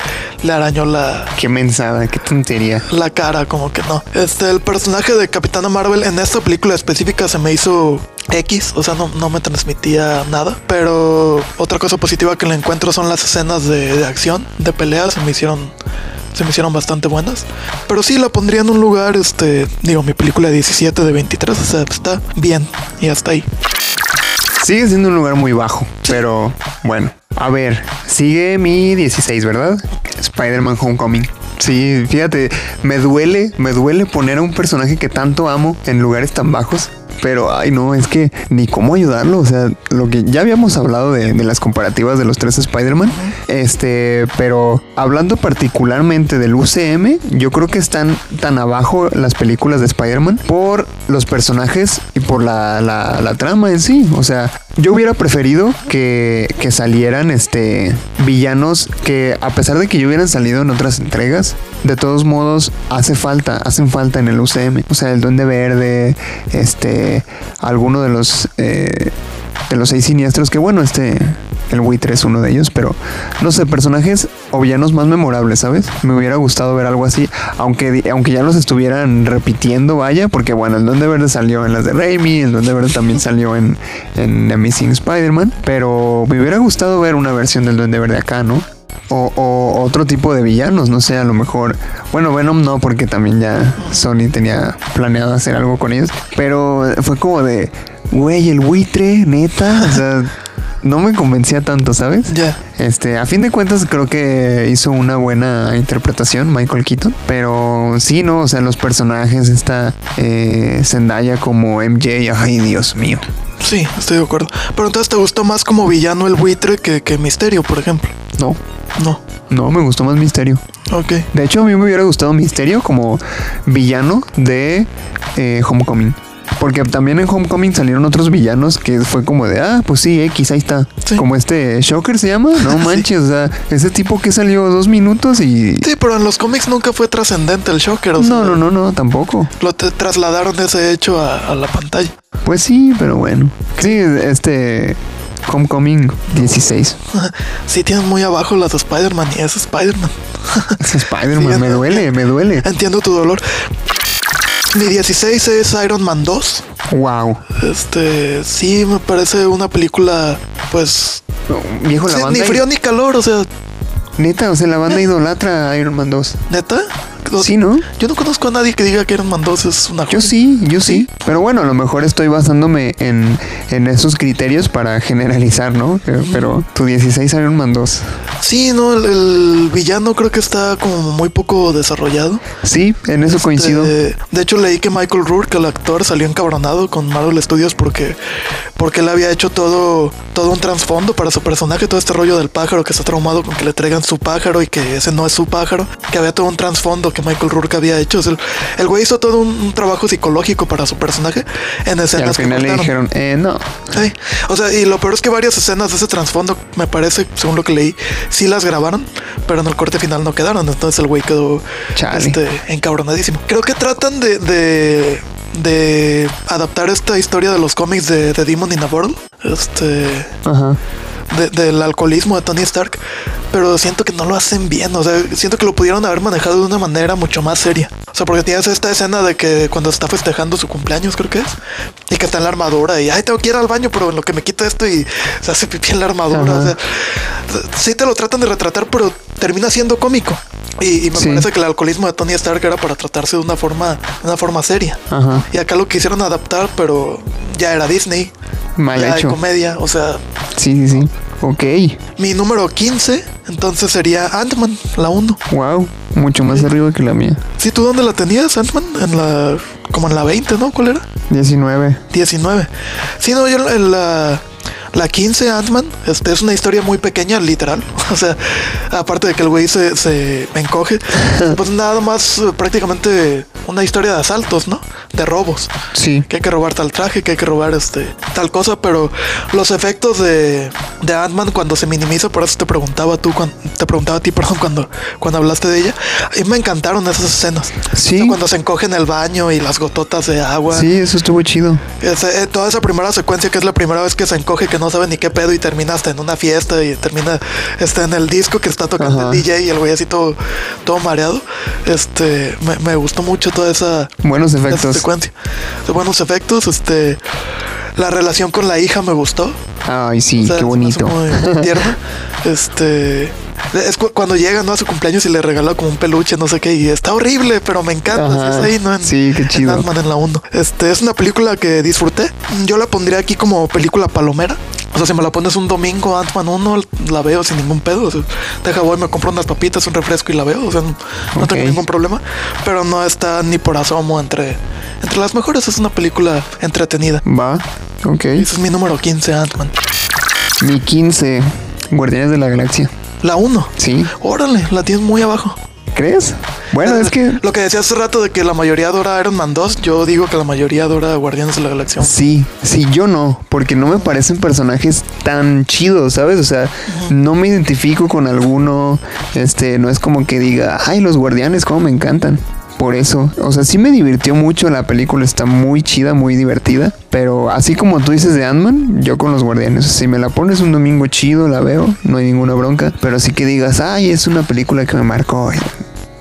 le arañó la, Qué mensada, qué tontería. la cara, como que no. Este, el personaje de Capitana Marvel en esta película específica se me hizo X, o sea, no, no me transmitía nada. Pero otra cosa positiva que le encuentro son las escenas de, de acción, de peleas, se me hicieron. Se me hicieron bastante buenas. Pero sí la pondría en un lugar, este, digo, mi película 17 de 23, o sea, está bien y hasta ahí. Sigue siendo un lugar muy bajo, pero bueno. A ver, sigue mi 16, ¿verdad? Spider-Man Homecoming. Sí, fíjate, me duele, me duele poner a un personaje que tanto amo en lugares tan bajos. Pero, ay, no, es que ni cómo ayudarlo. O sea, lo que ya habíamos hablado de, las comparativas de los tres Spider-Man. Este, pero hablando particularmente del UCM, yo creo que están tan abajo las películas de Spider-Man por los personajes y por la, la- la trama en sí. O sea, yo hubiera preferido que, que salieran este villanos que, a pesar de que ya hubieran salido en otras entregas, de todos modos hace falta, hacen falta en el UCM. O sea, el Duende Verde, este, alguno de los eh, de los seis siniestros, que bueno, este, el buitre es uno de ellos, pero no sé, personajes o villanos más memorables, ¿sabes? Me hubiera gustado ver algo así, aunque, aunque ya los estuvieran repitiendo, vaya, porque bueno, el Duende Verde salió en las de Raimi, el Duende Verde también *laughs* salió en, en Amazing Spider-Man, pero me hubiera gustado ver una versión del Duende Verde acá, ¿no? O, otro tipo de villanos, no sé, a lo mejor. Bueno, Venom no, porque también ya Sony tenía planeado hacer algo con ellos. Pero fue como de, güey, el buitre, neta. O sea, no me convencía tanto, ¿sabes? Ya. Este, a fin de cuentas creo que hizo una buena interpretación Michael Keaton, pero sí, no, o sea, los personajes, esta eh, Zendaya como MJ, ay Dios mío. Sí, estoy de acuerdo. Pero entonces te gustó más como villano el buitre que, que Misterio, por ejemplo. No, No. no, me gustó más Misterio. Ok. De hecho, a mí me hubiera gustado Misterio como villano de eh, Homecoming. Porque también en Homecoming salieron otros villanos que fue como de, ah, pues sí, X, ahí está. Sí. Como este Shocker se llama. No *laughs* Sí. manches, o sea, ese tipo que salió dos minutos y... Sí, pero en los cómics nunca fue trascendente el Shocker. O sea, No, no, no, no, tampoco. Lo te- trasladaron ese hecho a, a la pantalla. Pues sí, pero bueno. Sí, este Homecoming 16. *laughs* Sí, tienen muy abajo las de Spider-Man y es Spider-Man. Es Spider-Man, *laughs* Sí, me duele, me duele. Entiendo tu dolor. Mi 16 es Iron Man 2. Wow. Este, sí, me parece una película, pues, Viejo, la sí, banda. ni frío ni calor, o sea, Neta, o sea, la banda idolatra a Iron Man 2. neta. Sí, ¿no? Yo no conozco a nadie que diga que Iron Man 2 es una Yo joya. sí, yo sí. Pero bueno, a lo mejor estoy basándome en, en esos criterios para generalizar, ¿no? Pero, pero tu 16 Iron Man 2. Sí, no, el, el villano creo que está como muy poco desarrollado. Sí, en eso coincido. Este, de hecho, leí que Michael Rourke, el actor, salió encabronado con Marvel Studios porque, porque él había hecho todo, todo un trasfondo para su personaje, todo este rollo del pájaro que está traumado con que le traigan su pájaro y que ese no es su pájaro, que había todo un trasfondo que Michael Rourke había hecho. O sea, el, güey hizo todo un, un trabajo psicológico para su personaje en Y al escenas que final le dijeron, eh, no. Sí, o sea, y lo peor es que varias escenas de ese trasfondo, me parece, según lo que leí, sí las grabaron, pero en el corte final no quedaron. Entonces el güey quedó este, encabronadísimo. Creo que tratan de, de, de adaptar esta historia de los cómics de, de Demon in a Bottle, este, Ajá. De- del alcoholismo de Tony Stark, pero siento que no lo hacen bien. O sea, siento que lo pudieron haber manejado de una manera mucho más seria. O sea, porque tienes esta escena de que cuando está festejando su cumpleaños, creo que es, y que está en la armadura y, ay, tengo que ir al baño, pero en lo que me quita esto y se hace pipí en la armadura. Ajá. O sea, sí te lo tratan de retratar, pero termina siendo cómico. Y, y me Sí. parece que el alcoholismo de Tony Stark era para tratarse de una forma, de una forma seria. Ajá. Y acá lo quisieron adaptar, pero ya era Disney. Mal ya de hecho. comedia, o sea, Sí, sí, sí. Ok. mi número 15, entonces sería Ant-Man, la 1. Wow. Mucho más arriba que la mía. ¿Sí tú dónde la tenías, Ant-Man? En la. como en la 20, ¿no? ¿Cuál era? 19. 19. Sí, no, yo en la. La 15 Ant-Man este, es una historia muy pequeña, literal. *laughs* O sea, aparte de que el güey se, se encoge, *laughs* pues nada más eh, prácticamente una historia de asaltos, ¿no? De robos. Sí. que hay que robar tal traje, que hay que robar este tal cosa, pero los efectos de, de Ant-Man cuando se minimiza, por eso te preguntaba tú, cuan- te preguntaba a ti, *laughs* perdón, cuando, cuando hablaste de ella, mí me encantaron esas escenas. Sí. O sea, cuando se encoge en el baño y las gototas de agua. Sí, eso estuvo chido. Ese- eh, toda esa primera secuencia que es la primera vez que se encoge, que no sabe ni qué pedo y termina hasta en una fiesta y termina está en el disco que está tocando Ajá. el DJ y el güey así todo, todo mareado. Este, me, me gustó mucho toda esa, Buenos esa efectos. secuencia. Buenos efectos, este, la relación con la hija me gustó. Ay, sí, O sea, qué bonito. Muy, muy *laughs* tierna. Este, es cu- cuando llega, ¿no? A su cumpleaños y le regala como un peluche, no sé qué, y está horrible, pero me encanta. Ajá. así es ahí, ¿no? En, Sí, qué en chido. Ant-Man en la 1. Este, es una película que disfruté. Yo la pondría aquí como película palomera. O sea, si me la pones un domingo, Ant-Man 1, la veo sin ningún pedo. O sea, deja, voy, me compro unas papitas, un refresco y la veo. O sea, no, tengo ningún problema. Pero no está ni por asomo entre, entre las mejores. Es una película entretenida. Va. Ok. Ese es mi número 15, Ant-Man. Mi 15. Guardianes de la Galaxia. La 1. Sí. Órale, la tienes muy abajo. ¿Crees? Bueno, es que Lo que decía hace rato de que la mayoría adora Iron Man 2, yo digo que la mayoría adora Guardianes de la Galaxia. Sí, sí, yo no, porque no me parecen personajes tan chidos, ¿sabes? O sea, no me identifico con alguno, este, no es como que diga, ay, los guardianes, cómo me encantan. Por eso, o sea, sí me divirtió mucho, la película está muy chida, muy divertida, pero así como tú dices de Ant-Man, yo con los guardianes, si me la pones un domingo chido, la veo, no hay ninguna bronca, pero sí que digas, ay, es una película que me marcó,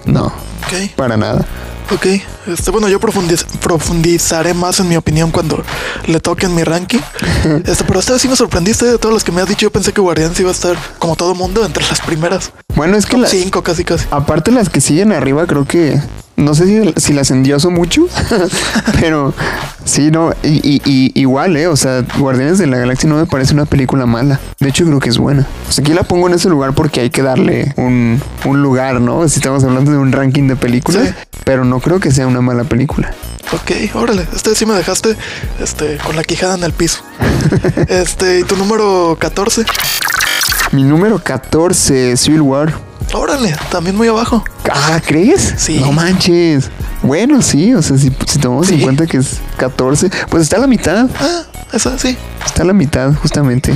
no, Ok. para nada. Ok, este, bueno, yo profundiz- profundizaré más en mi opinión cuando le toque en mi ranking. *laughs* Este, pero esta vez sí me sorprendiste de todos los que me has dicho. Yo pensé que Guardianes iba a estar, como todo mundo, entre las primeras. Bueno, es que la, Cinco, casi, casi. Aparte las que siguen arriba creo que no sé si, si las endioso mucho, *laughs* pero sí, no, y, y- y- igual, ¿eh? O sea, Guardianes de la Galaxia no me parece una película mala. De hecho, creo que es buena. O sea, aquí la pongo en ese lugar porque hay que darle un, un lugar, ¿no? Si estamos hablando de un ranking de películas, Sí. pero no creo que sea una mala película. Ok, órale. Este sí me dejaste este, con la quijada en el piso. *laughs* Este, y tu número 14. Mi número 14, Civil War. Órale, también muy abajo. Ah, ¿crees? Sí. No manches. Bueno, sí, o sea, si, si tomamos en cuenta que es 14, pues está a la mitad. Ah, esa sí. Está a la mitad, justamente.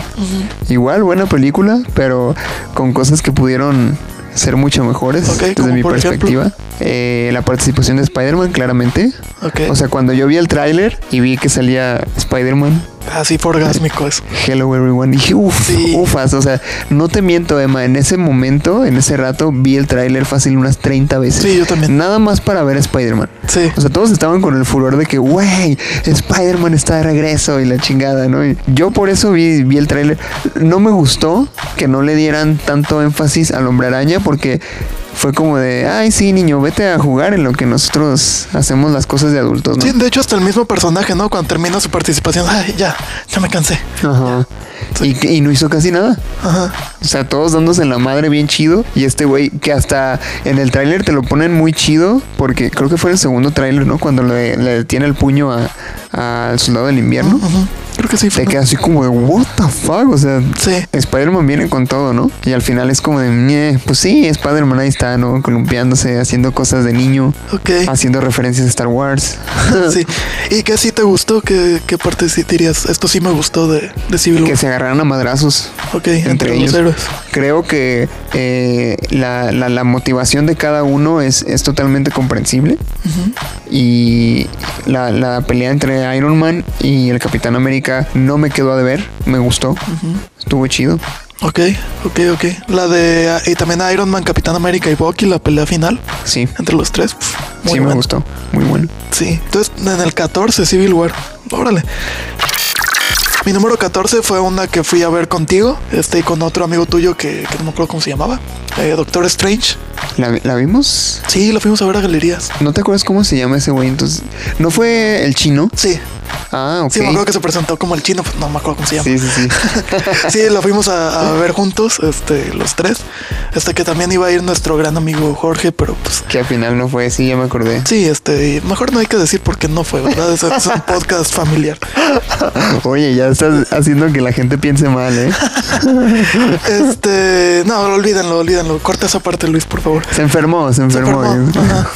Igual, buena película, pero con cosas que pudieron ser mucho mejores desde mi perspectiva. Eh, la participación de Spider-Man, claramente. Ok. O sea, cuando yo vi el tráiler y vi que salía Spider-Man, Así fue orgásmico eso. Hello everyone, dije, uff, Sí. ufas. O sea, no te miento, Emma, en ese momento, en ese rato, vi el tráiler fácil unas 30 veces. Sí, yo también. Nada más para ver a Spider-Man. Sí. O sea, todos estaban con el furor de que, güey, Spider-Man está de regreso y la chingada, ¿no? Y yo por eso vi, vi el tráiler. No me gustó que no le dieran tanto énfasis al hombre araña porque fue como de, ay, sí, niño, vete a jugar en lo que nosotros hacemos las cosas de adultos, ¿no? Sí, de hecho, hasta el mismo personaje, ¿no? Cuando termina su participación, ay, ya, ya me cansé. Ajá. Y, y no hizo casi nada. Ajá. O sea, todos dándose en la madre bien chido. Y este güey que hasta en el tráiler te lo ponen muy chido. Porque creo que fue el segundo tráiler, ¿no? Cuando le, le tiene el puño a- al soldado del invierno. Ujú. Creo que sí. Te fue. queda así como de, what the fuck? O sea, Sí. Spider-Man viene con todo, ¿no? Y al final es como de, pues sí, Spider-Man ahí está, ¿no? Columpiándose, haciendo cosas de niño, Ok. haciendo referencias a Star Wars. *laughs* Sí. ¿Y qué sí te gustó? ¿Qué, qué parte sí dirías? Esto sí me gustó de, de Civil War. que se agarraran a madrazos. Ok, entre, entre los ellos. héroes. Creo que eh, la, la- la motivación de cada uno es, es totalmente comprensible. Y la, la pelea entre Iron Man y el Capitán América no me quedó a deber, me gustó, estuvo chido. Ok, ok, ok. La de. Y también Iron Man, Capitán América y Bucky, la pelea final Sí, entre los tres. muy sí me buena. gustó, muy bueno. Sí, entonces en el 14 Civil War. Órale. Mi número 14 fue una que fui a ver contigo, este, y con otro amigo tuyo que, que no me acuerdo cómo se llamaba, eh, Doctor Strange. ¿La, la vimos? Sí, la fuimos a ver a galerías. ¿No te acuerdas cómo se llama ese güey? Entonces, ¿no fue el chino? Sí, Ah, ok. sí, me acuerdo que se presentó como el chino, pues no me acuerdo cómo se llama. sí, *laughs* sí, sí. Sí, la fuimos a, a *laughs* ver juntos, este, los tres. Este que también iba a ir nuestro gran amigo Jorge, pero pues que al final no fue, sí, ya me acordé. sí, este, mejor no hay que decir por qué no fue, ¿verdad? Es, es un *laughs* podcast familiar. Oye, ya estás haciendo que la gente piense mal, ¿eh? *laughs* Este, no, olvídenlo, olvídenlo. Corta esa parte, Luis, por favor. Se enfermó, se Se enfermó. Ajá.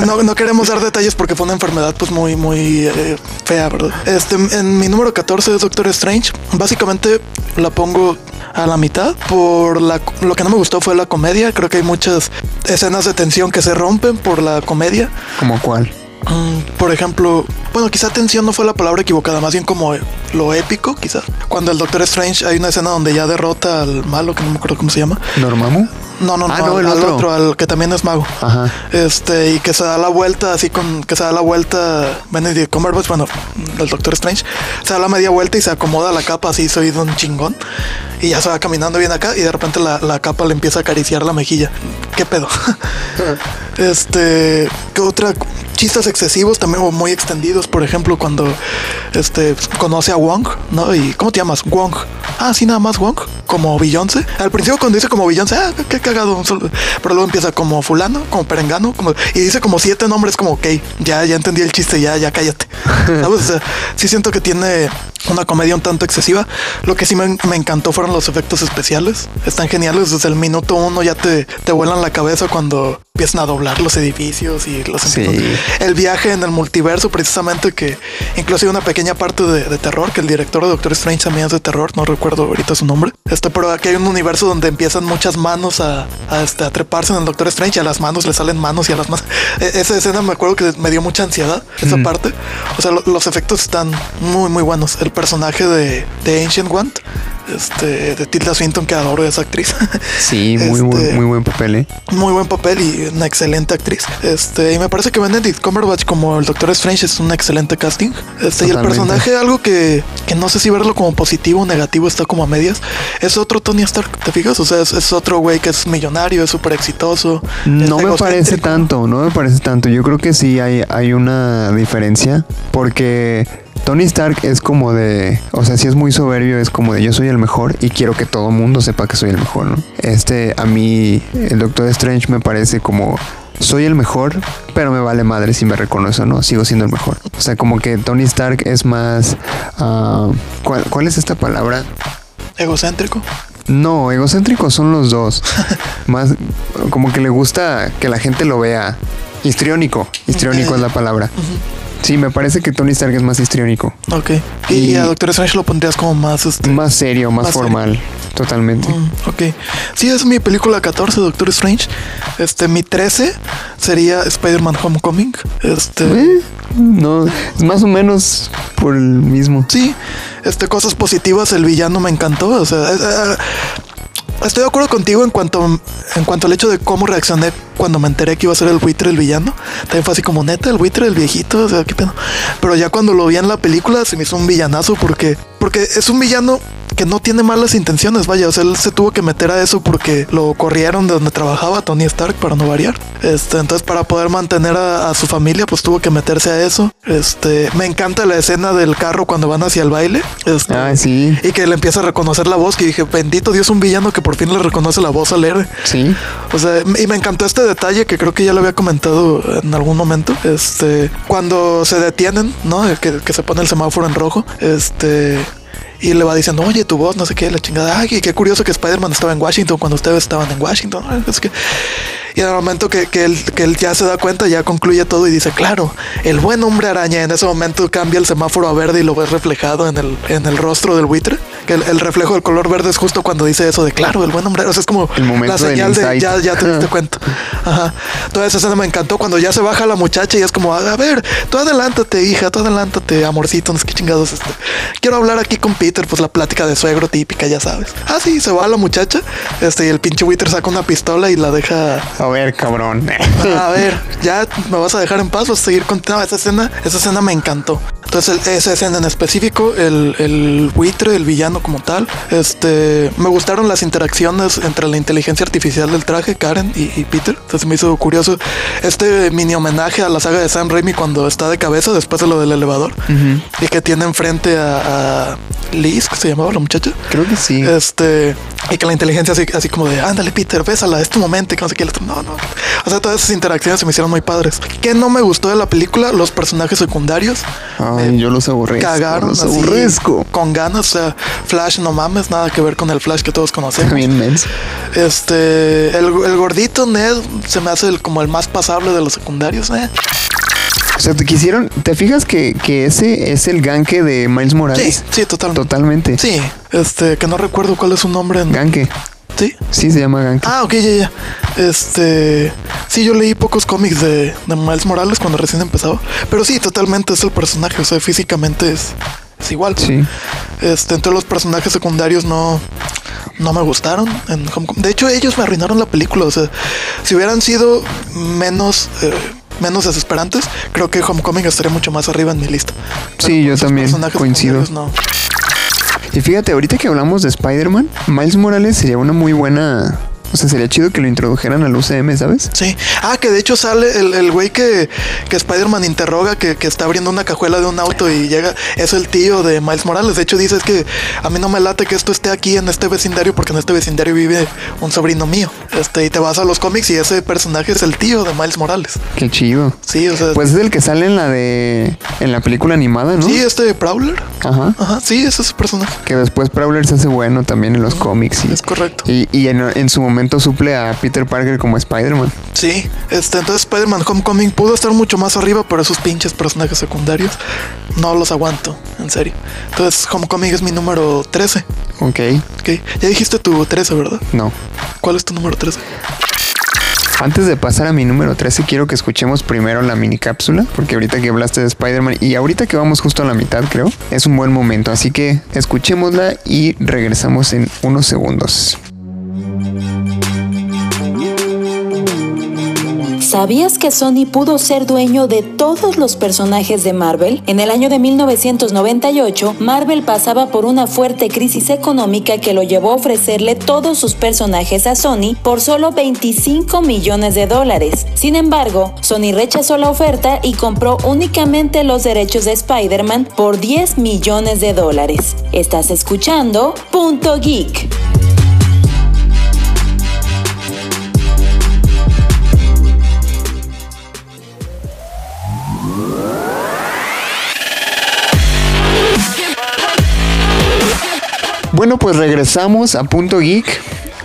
*laughs* No, no queremos dar detalles porque fue una enfermedad pues muy, muy eh, fea, ¿verdad? Este, en mi número 14 es Doctor Strange. Básicamente la pongo a la mitad por la, lo que no me gustó fue la comedia. Creo que hay muchas escenas de tensión que se rompen por la comedia. ¿Como cuál? Por ejemplo, bueno, quizá tensión no fue la palabra equivocada, más bien como lo épico, quizá. Cuando el Doctor Strange hay una escena donde ya derrota al malo, que no me acuerdo cómo se llama. ¿Dormammu? No, no, no, Ah, no, al, el al otro. otro, al que también es mago. Ajá. Este, y que se da la vuelta, así con que se da la vuelta Benedict Cumberbatch, bueno, el Doctor Strange, se da la media vuelta y se acomoda la capa, así soy un chingón. Y ya se va caminando bien acá y de repente la, la capa le empieza a acariciar la mejilla. ¿Qué pedo? *laughs* este, ¿qué otra? Chistes excesivos también o muy extendidos, por ejemplo, cuando este conoce a Wong, ¿no? Y ¿cómo te llamas? Wong. Ah, sí, nada más Wong, como Beyoncé. Al principio cuando dice como Beyoncé, ah, qué cagado, pero luego empieza como fulano, como perengano, como y dice como siete nombres, como ok, ya, ya entendí el chiste, ya, ya cállate. *laughs* ¿Sabes? O sea, sí siento que tiene una comedia un tanto excesiva. Lo que sí me, me encantó fueron los efectos especiales. Están geniales. Desde el minuto uno ya te, te vuelan la cabeza cuando empiezan a doblar los edificios y los Sí. el viaje en el multiverso, precisamente que incluso hay una pequeña parte de, de terror, que el director de Doctor Strange también es de terror, no recuerdo ahorita su nombre. Este, pero aquí hay un universo donde empiezan muchas manos a, a, este, a treparse en el Doctor Strange y a las manos le salen manos y a las manos. E- esa escena me acuerdo que me dio mucha ansiedad, esa parte. O sea, lo- los efectos están muy, muy buenos. El personaje de, de Ancient One este, de Tilda Swinton, que adoro esa actriz. *laughs* Sí, muy, Este- buen, muy buen papel, ¿eh? Muy buen papel y una excelente actriz. Este, y me parece que Benedict Cumberbatch como el Doctor Strange es un excelente casting. Este, y el personaje, algo que, que no sé si verlo como positivo o negativo, está como a medias. Es otro Tony Stark, ¿te fijas? O sea, es, es otro güey que es millonario, es súper exitoso. No me parece tanto, no me parece tanto. Yo creo que sí hay, hay una diferencia porque Tony Stark es como de, o sea, si es muy soberbio, es como de yo soy el mejor y quiero que todo mundo sepa que soy el mejor, ¿no? Este, a mí, el Doctor Strange me parece como soy el mejor, pero me vale madre si me reconoce o no, sigo siendo el mejor. O sea, como que Tony Stark es más, ah, ¿cuál, ¿cuál es esta palabra? Egocéntrico. No, egocéntricos son los dos. *laughs* Más como que le gusta que la gente lo vea. Histriónico. Histriónico es la palabra. Sí, me parece que Tony Stark es más histriónico. Ok. Y, Y- a Doctor Strange lo pondrías como más este. Más serio, más, Más serio. formal. Totalmente. Mm, ok. Sí, es mi película 14, Doctor Strange. Este, mi 13 sería Spider-Man Homecoming. Este. Eh, no, es más o menos por el mismo. Sí, este, cosas positivas, el villano me encantó. O sea, es- eh, estoy de acuerdo contigo en cuanto, en cuanto al hecho de cómo reaccioné cuando me enteré que iba a ser el buitre el villano. También fue así como neta, el buitre, el viejito, o sea, qué pedo. Pero ya cuando lo vi en la película se me hizo un villanazo porque, porque es un villano que no tiene malas intenciones, vaya, o sea, él se tuvo que meter a eso porque lo corrieron de donde trabajaba Tony Stark para no variar. Este, entonces para poder mantener a, a su familia, pues tuvo que meterse a eso. Este, me encanta la escena del carro cuando van hacia el baile. Este, Ah, sí. y que le empieza a reconocer la voz, que dije, bendito Dios, un villano que por fin le reconoce la voz al héroe. Sí. O sea, y me encantó este detalle que creo que ya lo había comentado en algún momento. Este, cuando se detienen, ¿no? Que, que se pone el semáforo en rojo. Este. Y le va diciendo, oye, tu voz, no sé qué, la chingada. Ay, qué curioso que Spider-Man estaba en Washington cuando ustedes estaban en Washington. Es que... Y en el momento que, que, él, que él ya se da cuenta, ya concluye todo y dice, claro, el buen hombre araña. En ese momento cambia el semáforo a verde y lo ves reflejado en el, en el rostro del buitre. Que el, el reflejo del color verde es justo cuando dice eso de, claro, el buen hombre. O sea, es como El la señal de ya, ya te diste cuenta. Ajá. Toda esa escena me encantó cuando ya se baja la muchacha y es como, a ver, tú adelántate, hija, tú adelántate, amorcito, no sé qué chingados. Este. Quiero hablar aquí con Peter, pues la plática de suegro típica, ya sabes. Ah, sí, se va la muchacha, este, y el pinche Witter saca una pistola y la deja. A ver, cabrón. *laughs* A ver, *laughs* ya me vas a dejar en paz, vas a seguir con no, esa escena, esa escena me encantó. Entonces, el- esa escena en específico, el, el buitre, el villano como tal, este, me gustaron las interacciones entre la inteligencia artificial del traje, Karen y, y Peter. Entonces me hizo curioso este mini homenaje a la saga de Sam Raimi cuando está de cabeza después de lo del elevador y que tiene enfrente a, a Liz, que se llamaba la muchacha. Creo que sí. Este, y que la inteligencia así, así como de, ándale, Peter, bésala, es tu momento, y que no sé qué. No, no. O sea, todas esas interacciones se me hicieron muy padres. ¿Qué no me gustó de la película? Los personajes secundarios. Ay, yo los aborrezco. Cagaron Los así, aborrezco. con ganas. O sea, Flash, no mames, nada que ver con el Flash que todos conocemos. Bien menso. Este, el, el gordito Ned se me hace el- como el más pasable de los secundarios. eh. O sea, te quisieron. ¿Te fijas que, que ese es el ganque de Miles Sí, Morales? sí, totalmente. Totalmente. Sí, este, que no recuerdo cuál es su nombre. En, Ganque. Sí. Sí, se llama ganque. Ah, ok, ya, ya. Este. Sí, yo leí pocos cómics de, de Miles Morales cuando recién empezaba. Pero sí, totalmente es el personaje. O sea, físicamente es, es igual. Sí. Este, entonces los personajes secundarios no. No me gustaron en Homecoming. De hecho, ellos me arruinaron la película. O sea, si hubieran sido menos. eh, menos desesperantes, creo que Homecoming estaría mucho más arriba en mi lista. Pero Sí, yo esos también coincido. No. Y fíjate, ahorita que hablamos de Spider-Man, Miles Morales sería una muy buena. O sea, sería chido que lo introdujeran al UCM, ¿sabes? Sí. Ah, que de hecho sale el, el güey que, que Spider-Man interroga, que, que está abriendo una cajuela de un auto y llega, es el tío de Miles Morales. De hecho, dice es que a mí no me late que esto esté aquí en este vecindario, porque en este vecindario vive un sobrino mío. Este, y te vas a los cómics y ese personaje es el tío de Miles Morales. Qué chido. Sí, o sea. Pues es el que sale en la de. En la película animada, ¿no? sí, este Prowler. Ajá. Ajá, sí, ese es su personaje. Que después Prowler se hace bueno también en los cómics. Y, Es correcto. y, y en, en su momento suple a Peter Parker como Spider-Man. Sí, este, entonces Spider-Man Homecoming pudo estar mucho más arriba, pero esos pinches personajes secundarios no los aguanto, en serio. Entonces Homecoming es mi número 13. Ok. Ok, ya dijiste tu 13, ¿verdad? No. ¿Cuál es tu número 13? Antes de pasar a mi número 13, quiero que escuchemos primero la mini cápsula, porque ahorita que hablaste de Spider-Man y ahorita que vamos justo a la mitad, creo, es un buen momento. Así que escuchémosla y regresamos en unos segundos. ¿Sabías que Sony pudo ser dueño de todos los personajes de Marvel? En el año de 1998, Marvel pasaba por una fuerte crisis económica que lo llevó a ofrecerle todos sus personajes a Sony por solo 25 millones de dólares. Sin embargo, Sony rechazó la oferta y compró únicamente los derechos de Spider-Man por 10 millones de dólares. Estás escuchando Punto Geek. Bueno, pues regresamos a Punto Geek.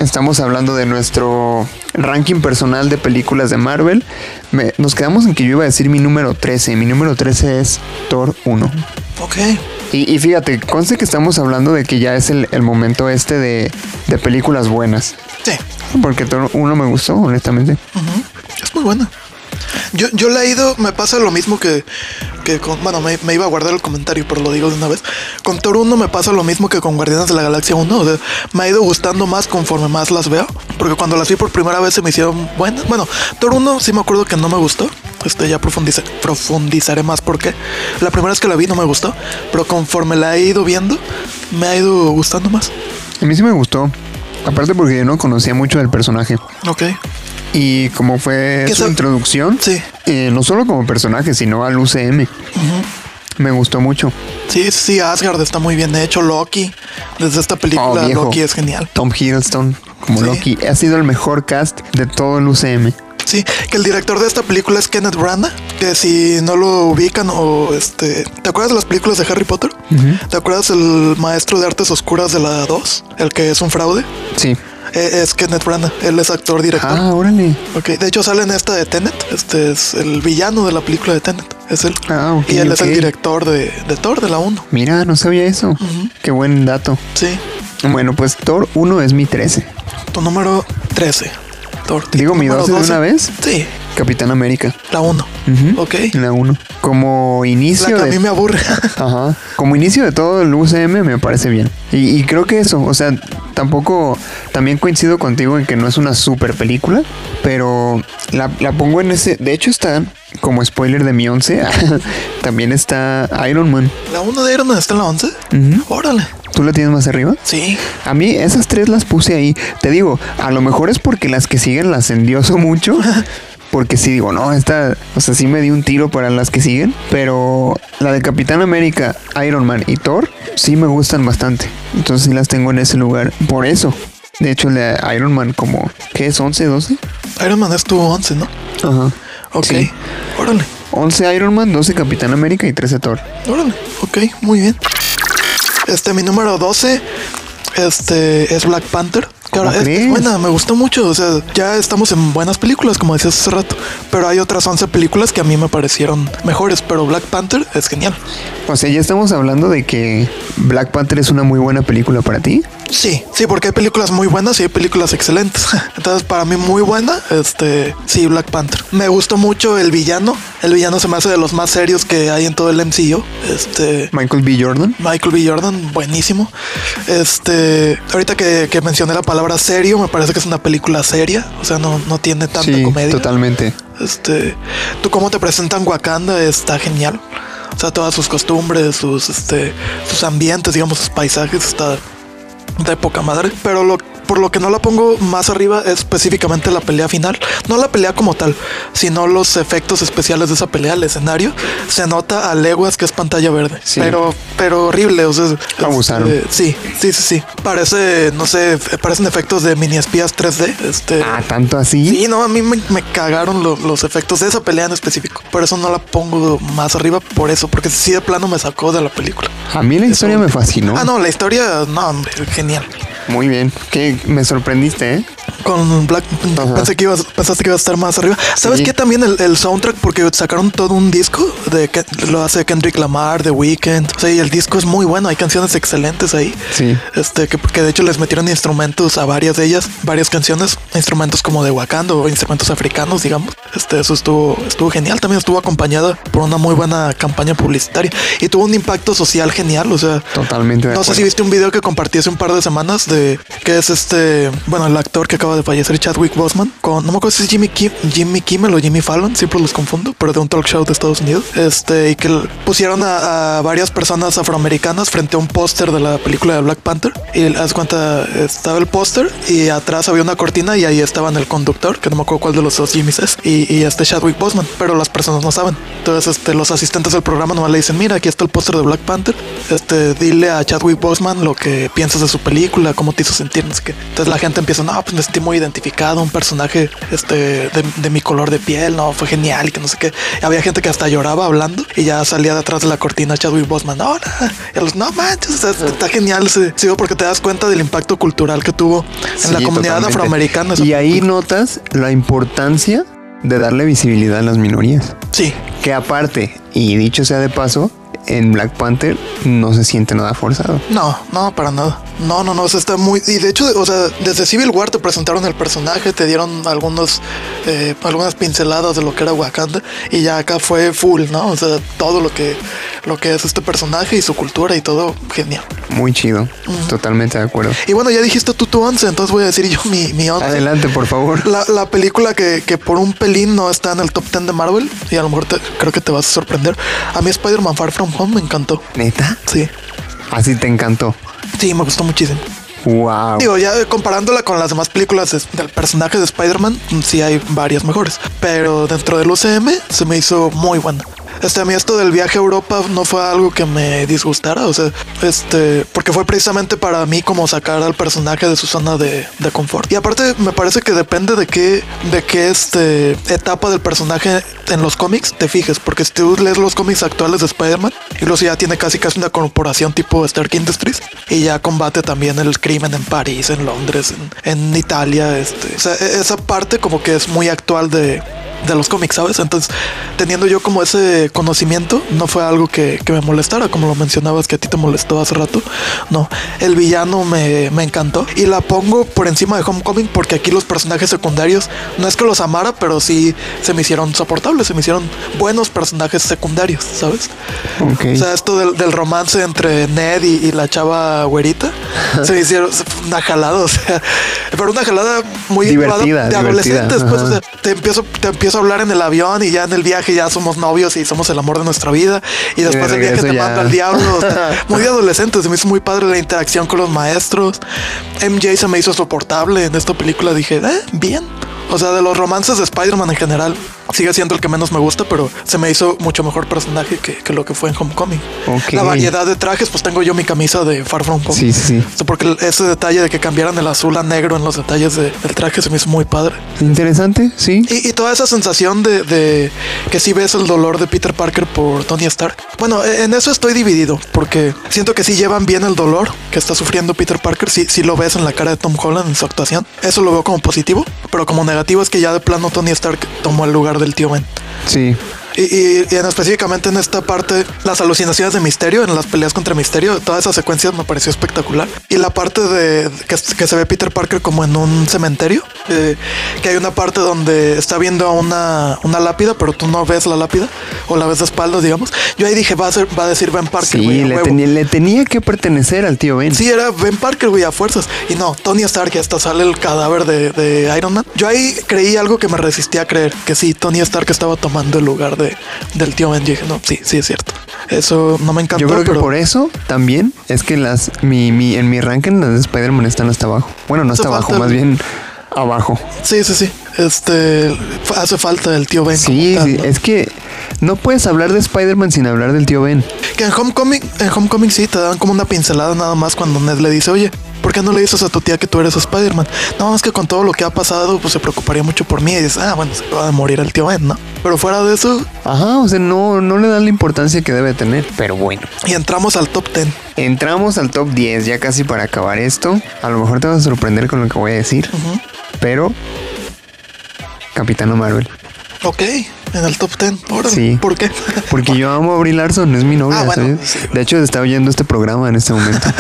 Estamos hablando de nuestro ranking personal de películas de Marvel. Me- nos quedamos en que yo iba a decir mi número 13. Mi número 13 es Thor 1. Ok. Y, y fíjate, conste que estamos hablando de que ya es el, el momento este de, de películas buenas. Sí. Porque Thor 1 me gustó, honestamente. Es muy buena. Yo, yo le he ido, me pasa lo mismo que, que con, bueno, me, me iba a guardar el comentario, pero lo digo de una vez. Con Thor 1 me pasa lo mismo que con Guardianes de la Galaxia 1. O sea, me ha ido gustando más conforme más las veo. Porque cuando las vi por primera vez se me hicieron buenas. Bueno, Thor 1 sí me acuerdo que no me gustó. Este, ya profundice- profundizaré más porque la primera vez que la vi no me gustó. Pero conforme la he ido viendo, me ha ido gustando más. A mí sí me gustó. Aparte porque yo no conocía mucho del personaje. Ok. Y como fue ¿Qué su introducción, Sí. eh, no solo como personaje, sino al UCM. Me gustó mucho. Sí, sí, Asgard está muy bien hecho. Loki, desde esta película, Oh. Loki es genial. Tom Hiddleston como Sí. Loki ha sido el mejor cast de todo el UCM. Sí, que el director de esta película es Kenneth Branagh, que si no lo ubican o este, ¿te acuerdas de las películas de Harry Potter? ¿Te acuerdas el maestro de artes oscuras de la 2, el que es un fraude? Sí. Eh, es Kenneth Branagh, él es actor director. Ah, órale. Ok, de hecho sale en esta de Tenet, este es el villano de la película de Tenet, es él. Ah, ok, y él es el director de, de Thor, de la 1. Mira, no sabía eso. Qué buen dato. Sí, Bueno, pues Thor 1 es mi 13. tu número 13. Thor. Digo ¿Tu mi número 12 de una vez. Sí, Capitán América. la 1. Ujú. Ok. La 1. Como La inicio que a de mí me aburre. *laughs* Ajá. Como inicio de todo el UCM me parece bien. Y, y creo que eso, o sea, tampoco, también coincido contigo en que no es una super película, pero la, la pongo en ese, de hecho está como spoiler de mi 11, *laughs* también está Iron Man. la 1 de Iron Man está en la 11. Ujú. Órale. ¿Tú la tienes más arriba? Sí. A mí esas tres las puse ahí. Te digo, a lo mejor es porque las que siguen las endioso mucho. *laughs* Porque sí digo, no, esta, o sea, sí me di un tiro para las que siguen. Pero la de Capitán América, Iron Man y Thor, sí me gustan bastante. Entonces sí las tengo en ese lugar. Por eso. De hecho, la de Iron Man como, ¿qué es? ¿11, 12? Iron Man es tu 11, ¿no? Ajá. Ok. Sí. Órale. 11 Iron Man, 12 Capitán América y 13 Thor. Órale. Ok, muy bien. Este, mi número 12 este, es Black Panther. Que ¿Cómo ahora es, buena, me gustó mucho. O sea, ya estamos en buenas películas, como decías hace rato. Pero hay otras 11 películas que a mí me parecieron mejores. Pero Black Panther es genial. O sea, ya estamos hablando de que Black Panther es una muy buena película para ti. Sí, sí, porque hay películas muy buenas y hay películas excelentes. *laughs* Entonces, para mí muy buena, este, sí, Black Panther. Me gustó mucho el villano. El villano se me hace de los más serios que hay en todo el MCU. Este, Michael B. Jordan. Michael B. Jordan, buenísimo. Este, ahorita que, que mencioné la palabra serio, me parece que es una película seria. O sea, no, no tiene tanta Sí, comedia. totalmente. Este, tú cómo te presentan Wakanda está genial. O sea, todas sus costumbres, sus, este, sus ambientes, digamos, sus paisajes, está de poca madre. Pero lo, por lo que no la pongo más arriba es específicamente la pelea final. No la pelea como tal, sino los efectos especiales de esa pelea, el escenario. Se nota a leguas que es pantalla verde. Sí. Pero, pero horrible. O sea, Abusaron. este, sí, sí, sí, sí. Parece, no sé, parecen efectos de mini espías 3D. Este, Ah, tanto así. Sí, no, a mí me, me cagaron lo- los efectos de esa pelea en específico. Por eso no la pongo más arriba, por eso, porque sí de plano me sacó de la película. A mí la historia me fascinó. Ah, no, la historia, no, hombre, genial. Muy bien. Que me sorprendiste, ¿eh? Con Black. Pensé que ibas, pensaste que iba a estar más arriba. ¿Sabes Sí. qué? También el, el soundtrack, porque sacaron todo un disco de que lo hace Kendrick Lamar, The Weeknd. O sea, y el disco es muy bueno. Hay canciones excelentes ahí. Sí. Este, que, que de hecho les metieron instrumentos a varias de ellas, varias canciones, instrumentos como de Wakanda o instrumentos africanos, digamos. Este, eso estuvo, estuvo genial. También estuvo acompañada por una muy buena campaña publicitaria y tuvo un impacto social genial. O sea, Totalmente no sé si viste un video que compartí hace un par de semanas de que es este, bueno, el actor que acaba de fallecer, Chadwick Boseman, con, no me acuerdo si es Jimmy, Kim, Jimmy Kimmel o Jimmy Fallon, siempre los confundo, pero de un talk show de Estados Unidos, este, y que pusieron a, a varias personas afroamericanas frente a un póster de la película de Black Panther, y haz cuenta, estaba el póster y atrás había una cortina y ahí estaban el conductor, que no me acuerdo cuál de los dos Jimmys es, y, y este Chadwick Boseman, pero las personas no saben. Entonces, este, los asistentes del programa nomás le dicen, mira, aquí está el póster de Black Panther, este, dile a Chadwick Boseman lo que piensas de su película, cómo te hizo sentir, no sé qué. Entonces la gente empieza, no, pues me sentí muy identificado, un personaje este, de, de mi color de piel, no, fue genial y que no sé qué. Había gente que hasta lloraba hablando y ya salía de atrás de la cortina Chadwick Boseman, no, no, y los, no manches, está genial sí, porque te das cuenta del impacto cultural que tuvo en la comunidad totalmente. afroamericana. Y ahí notas la importancia de darle visibilidad a las minorías. Sí, Que aparte, y dicho sea de paso, en Black Panther no se siente nada forzado. No, no, para nada. No, no, no, o sea, está muy... Y de hecho, o sea, desde Civil War te presentaron el personaje, te dieron algunos, eh, algunas pinceladas de lo que era Wakanda y ya acá fue full, ¿no? O sea, todo lo que, lo que es este personaje y su cultura y todo, genial. Muy chido. Totalmente de acuerdo. Y bueno, ya dijiste tú tu 11, entonces voy a decir yo mi, mi 11. Adelante, por favor. La, la película que, que por un pelín no está en el top 10 de Marvel y a lo mejor te- creo que te vas a sorprender. A mí Spider-Man Far From Home me encantó. ¿Neta? Sí, Así te encantó. sí, me gustó muchísimo. Wow. Digo, ya comparándola con las demás películas de- del personaje de Spider-Man, mm, sí hay varias mejores. Pero dentro del UCM se me hizo muy buena. Este, a mí esto del viaje a Europa no fue algo que me disgustara, o sea, este, porque fue precisamente para mí como sacar al personaje de su zona de, de confort. Y aparte, me parece que depende de qué, de qué este, etapa del personaje en los cómics te fijes, porque si tú lees los cómics actuales de Spider-Man, incluso ya tiene casi casi una corporación tipo Stark Industries y ya combate también el crimen en París, en Londres, en, Italia, este, e- esa parte como que es muy actual de, de los cómics, ¿sabes? Entonces, teniendo yo como ese conocimiento, no fue algo que, que me molestara, como lo mencionabas que a ti te molestó hace rato. No, el villano me, me encantó y la pongo por encima de Homecoming porque aquí los personajes secundarios no es que los amara, pero sí se me hicieron soportables, se me hicieron buenos personajes secundarios, ¿sabes? Ok. O sea, esto del, del romance entre Ned y, y la chava güerita se me hicieron una jalada, *laughs* o sea, pero una jalada muy Divertida, de adolescentes, divertida, pues, o sea, te empiezo, te empiezo a hablar en el avión y ya en el viaje ya somos novios y somos el amor de nuestra vida y después de del viaje regreso te ya. manda al diablo, o sea, *laughs* muy de adolescentes, se me hizo muy padre la interacción con los maestros. MJ se me hizo soportable en esta película, dije, eh, bien. O sea, de los romances de Spider-Man en general, sigue siendo el que menos me gusta, pero se me hizo mucho mejor personaje que, que lo que fue en Homecoming. Ok. La variedad de trajes, pues tengo yo mi camisa de Far From Home. Sí, sí, porque ese detalle de que cambiaran el azul a negro en los detalles de- del traje se me hizo muy padre. Interesante, sí. Y, y toda esa sensación de, de que sí ves el dolor de Peter Parker por Tony Stark. Bueno, e- en eso estoy dividido, porque siento que sí llevan bien el dolor que está sufriendo Peter Parker, sí, sí lo ves en la cara de Tom Holland en su actuación. Eso lo veo como positivo, pero como negativo es que ya de plano Tony Stark tomó el lugar del tío Ben. Sí. Y, y- y en específicamente en esta parte, las alucinaciones de Misterio, en las peleas contra Misterio, toda esa secuencia me pareció espectacular. Y la parte de que, que se ve Peter Parker como en un cementerio, eh, que hay una parte donde está viendo una, una lápida, pero tú no ves la lápida o la ves de espaldas, digamos. Yo ahí dije, va a, ser, va a decir Ben Parker. Sí, a le, tenía, le tenía que pertenecer al tío Ben. Sí, era Ben Parker, güey, a fuerzas. Y no, Tony Stark, y hasta sale el cadáver de, de Iron Man. Yo ahí creí algo que me resistía a creer, que sí, Tony Stark estaba tomando el lugar de, del tío Ben. Yo dije, no, sí, sí es cierto. Eso no me encantó, Yo creo que pero por eso también es que las mi, mi, en mi ranking las de Spider-Man están hasta abajo. Bueno, no hasta abajo, más bien abajo. sí, sí, sí. Este hace falta el tío Ben. Sí, es que no puedes hablar de Spider-Man sin hablar del tío Ben. Que en Homecoming, en Homecoming sí te dan como una pincelada nada más cuando Ned le dice, oye, ¿por qué no le dices a tu tía que tú eres Spider-Man? No, es que con todo lo que ha pasado, pues se preocuparía mucho por mí. Y dices, ah, bueno, se va a morir el tío Ben, ¿no? Pero fuera de eso, Ajá, o sea, no, no le dan la importancia que debe tener. Pero bueno. y entramos al top 10. Entramos al top 10, ya casi para acabar esto. A lo mejor te vas a sorprender con lo que voy a decir. pero Capitana Marvel. Ok, en el top 10. Órale, Sí. ¿Por qué? Porque yo amo a Brie Larson, es mi novia. Ah, sí, bueno. De hecho, está oyendo este programa en este momento. *laughs*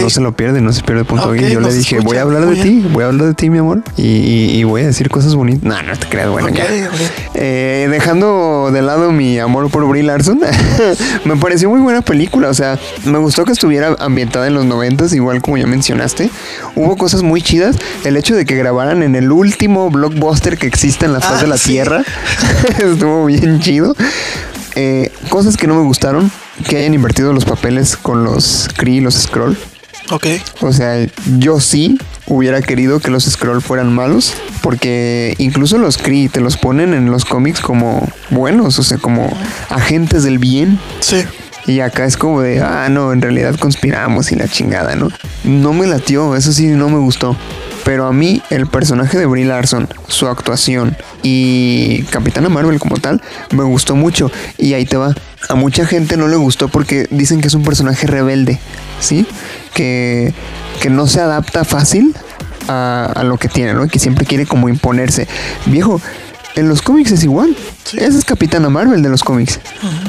No se lo pierde, no se pierde punto. Ok, y yo le dije, escucha. voy a hablar de ti, voy a hablar de ti, mi amor. Y, y- y voy a decir cosas bonitas. No, no te creas, bueno, Ok, ya. ok. Eh, dejando de lado mi amor por Brie Larson, *laughs* me pareció muy buena película. O sea, me gustó que estuviera ambientada en los noventas, igual como ya mencionaste. Hubo cosas muy chidas. El hecho de que grabaran en el último blockbuster que existe en la faz Ah, de la sí. Tierra *laughs* estuvo bien chido. Eh, cosas que no me gustaron, que hayan invertido los papeles con los Kree y los Scroll. Ok. O sea, yo sí hubiera querido que los Scroll fueran malos, porque incluso los Kree te los ponen en los cómics como buenos, o sea, como agentes del bien. Sí. Y acá es como de, ah, no, en realidad conspiramos y la chingada, ¿no? No me latió, eso sí, no me gustó. Pero a mí, el personaje de Brie Larson, su actuación y Capitana Marvel como tal, me gustó mucho. Y ahí te va. A mucha gente no le gustó porque dicen que es un personaje rebelde, ¿sí? Que, que no se adapta fácil a, a lo que tiene, ¿no? Que siempre quiere como imponerse. Viejo, en los cómics es igual. Esa es Capitana Marvel de los cómics.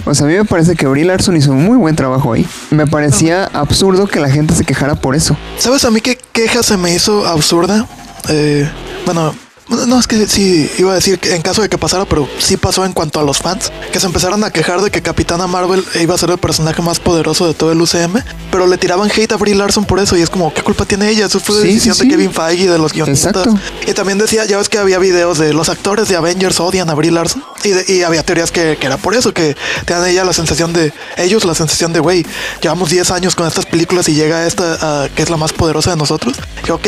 O sea, a mí me parece que Brie Larson hizo un muy buen trabajo ahí. Me parecía absurdo que la gente se quejara por eso. ¿Sabes a mí qué queja se me hizo absurda? Eh, bueno, no es que sí iba a decir que en caso de que pasara, pero sí pasó en cuanto a los fans, que se empezaron a quejar de que Capitana Marvel iba a ser el personaje más poderoso de todo el UCM, pero le tiraban hate a Brie Larson por eso y es como, ¿qué culpa tiene ella? Eso fue Sí, decisión sí, de. Kevin Feige y de los guionistas. Exacto. Y también decía, ya ves que había videos de los actores de Avengers odian a Brie Larson y, de- y había teorías que, que era por eso, que tenían ella la sensación de, ellos la sensación de, güey, llevamos 10 años con estas películas y llega esta ah, que es la más poderosa de nosotros. Y ok,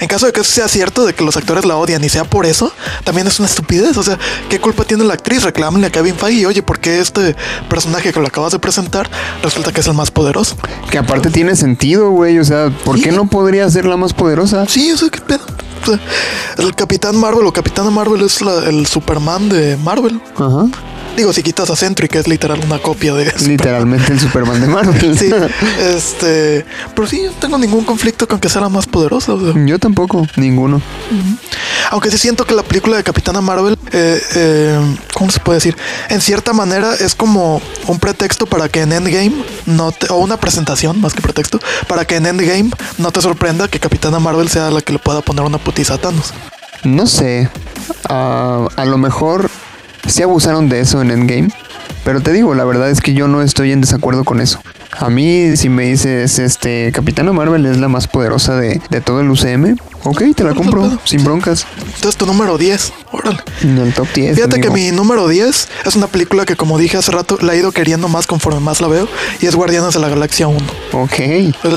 en caso de que eso sea cierto, de que los actores la odian y sea por eso, también es una estupidez. O sea, ¿qué culpa tiene la actriz? Reclámenle a Kevin Feige, oye, ¿por qué este personaje que lo acabas de presentar resulta que es el más poderoso? Que aparte tiene sentido, güey. O sea, ¿por qué no podría ser la más poderosa? Sí, o sea, qué pedo. O sea, el Capitán Marvel o Capitana Marvel es la- el Superman de Marvel. Ajá. Digo, si quitas a Sentry, que es literal una copia de Superman. Literalmente el Superman de Marvel. *laughs* Sí, *laughs* este. Pero sí, no tengo ningún conflicto con que sea la más poderosa. o sea. Yo tampoco, ninguno. Aunque sí siento que la película de Capitana Marvel, eh, eh, ¿cómo se puede decir? En cierta manera es como un pretexto para que en Endgame no te, o una presentación más que pretexto, para que en Endgame no te sorprenda que Capitana Marvel sea la que le pueda poner una putiza a Thanos. No sé. Ah, a lo mejor sí abusaron de eso en Endgame. Pero te digo, la verdad es que yo no estoy en desacuerdo con eso. A mí, si me dices, este, Capitana Marvel es la más poderosa de, de todo el UCM, ok, te la compro, sin broncas. Entonces tu número 10, órale. En el top 10. Fíjate que mi número 10 es una película que como dije hace rato la he ido queriendo más conforme más la veo y es Guardianes de la Galaxia 1. Ok.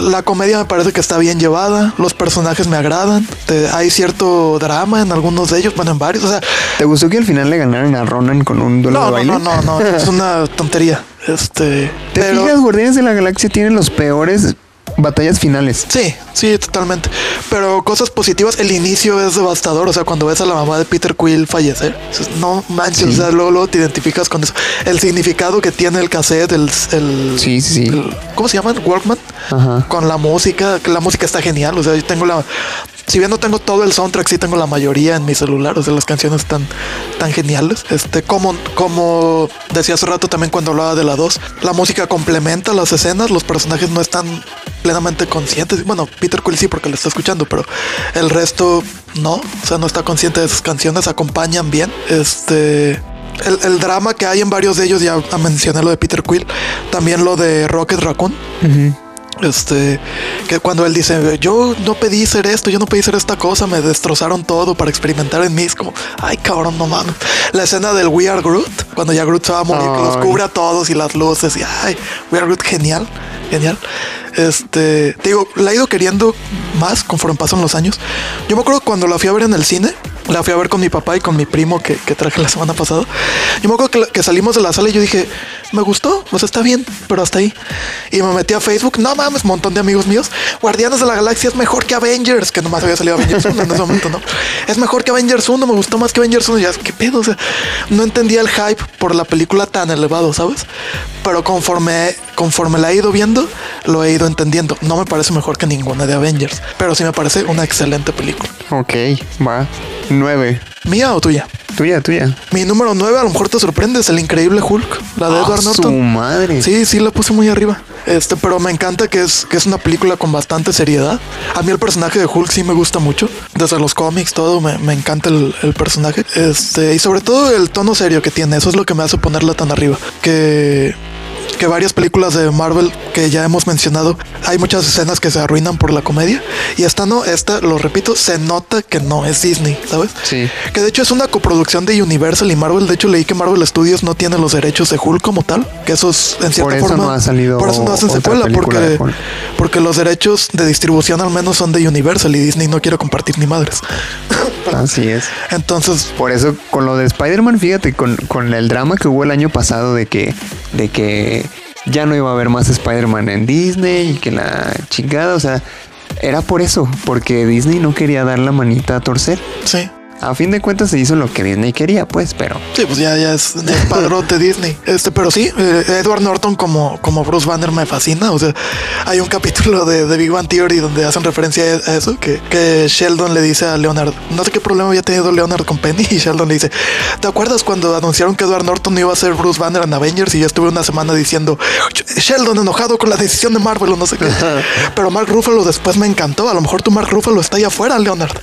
La comedia me parece que está bien llevada, los personajes me agradan, te- hay cierto drama en algunos de ellos, bueno en varios, o sea, ¿Te gustó que al final le ganaran a Ronan con un duelo de no, no, baile? no, no, no, es una tontería. Este, ¿Te pero fijas? Guardianes de la Galaxia tienen los peores batallas finales. sí, sí, totalmente. Pero cosas positivas, el inicio es devastador, o sea, cuando ves a la mamá de Peter Quill fallecer, no manches, Sí. o sea, luego, luego te identificas con eso. El significado que tiene el cassette, el, el Sí, sí, sí. el- ¿cómo se llama? Walkman. Ajá. Con la música, que la música está genial. O sea, yo tengo la. Si bien no tengo todo el soundtrack, sí tengo la mayoría en mi celular. O sea, las canciones están tan geniales. Este, como, como decía hace rato también cuando hablaba de la 2, la música complementa las escenas, los personajes no están plenamente conscientes. Bueno, Peter Quill sí porque lo está escuchando, pero el resto no. O sea, no está consciente de sus canciones, acompañan bien. Este. El, el drama que hay en varios de ellos, ya mencioné lo de Peter Quill, también lo de Rocket Raccoon. Este, que cuando él dice, yo no pedí ser esto, yo no pedí ser esta cosa, me destrozaron todo para experimentar en mí, es como, ay cabrón, no mames. La escena del We Are Groot, cuando ya Groot se va a morir, que los cubre a todos y las luces, y ay, We Are Groot, genial, genial. Este, te digo, la he ido queriendo más conforme pasan los años. Yo me acuerdo cuando la fui a ver en el cine, la fui a ver con mi papá y con mi primo que, que traje la semana pasada. Yo me acuerdo que, salimos de la sala y yo dije, me gustó, pues está bien, pero hasta ahí. Y me metí a Facebook, no mames, montón de amigos míos. Guardianes de la Galaxia es mejor que Avengers, que nomás había salido Avengers 1 en ese momento, ¿no? Es mejor que Avengers 1, me gustó más que Avengers 1. Y ya, ¿qué pedo? O sea, no entendía el hype por la película tan elevado, ¿sabes? Pero conforme, conforme la he ido viendo, lo he ido entendiendo. No me parece mejor que ninguna de Avengers, pero sí me parece una excelente película. Ok, va. Nueve. ¿Mía o tuya? Tuya, tuya. Mi número 9 a lo mejor te sorprende, es el increíble Hulk, la de Ah, Edward su Norton. madre. Sí, sí, la puse muy arriba. Este, pero me encanta que es, que es una película con bastante seriedad. A mí el personaje de Hulk sí me gusta mucho. Desde los cómics, todo, me, me encanta el, el personaje. Este, y sobre todo el tono serio que tiene. Eso es lo que me hace ponerla tan arriba. Que que varias películas de Marvel que ya hemos mencionado, hay muchas escenas que se arruinan por la comedia. Y esta no, esta, lo repito, se nota que no es Disney, ¿sabes? Sí. Que de hecho es una coproducción de Universal y Marvel. De hecho, leí que Marvel Studios no tiene los derechos de Hulk como tal. Que eso es en cierta Por eso forma. no ha salido Por eso no hacen secuela, porque, porque los derechos de distribución al menos son de Universal y Disney no quiere compartir ni madres. *laughs* Así es. Entonces, Por eso, con lo de Spider-Man, fíjate, con, con el drama que hubo el año pasado de que, de que ya no iba a haber más Spider-Man en Disney y que la chingada, o sea, era por eso, porque Disney no quería dar la manita a torcer. sí. A fin de cuentas se hizo lo que Disney quería, pues, pero Sí, pues ya, ya es, ya es padrote *laughs* Disney. Este, pero sí, eh, Edward Norton como, como Bruce Banner me fascina. O sea, hay un capítulo de, de Big Bang Theory donde hacen referencia a eso, que, que Sheldon le dice a Leonard, no sé qué problema había tenido Leonard con Penny, *laughs* y Sheldon le dice, ¿te acuerdas cuando anunciaron que Edward Norton iba a ser Bruce Banner en Avengers? Y yo estuve una semana diciendo, Sheldon enojado con la decisión de Marvel o no sé qué. *laughs* Pero Mark Ruffalo después me encantó. A lo mejor tu Mark Ruffalo está allá afuera, Leonard.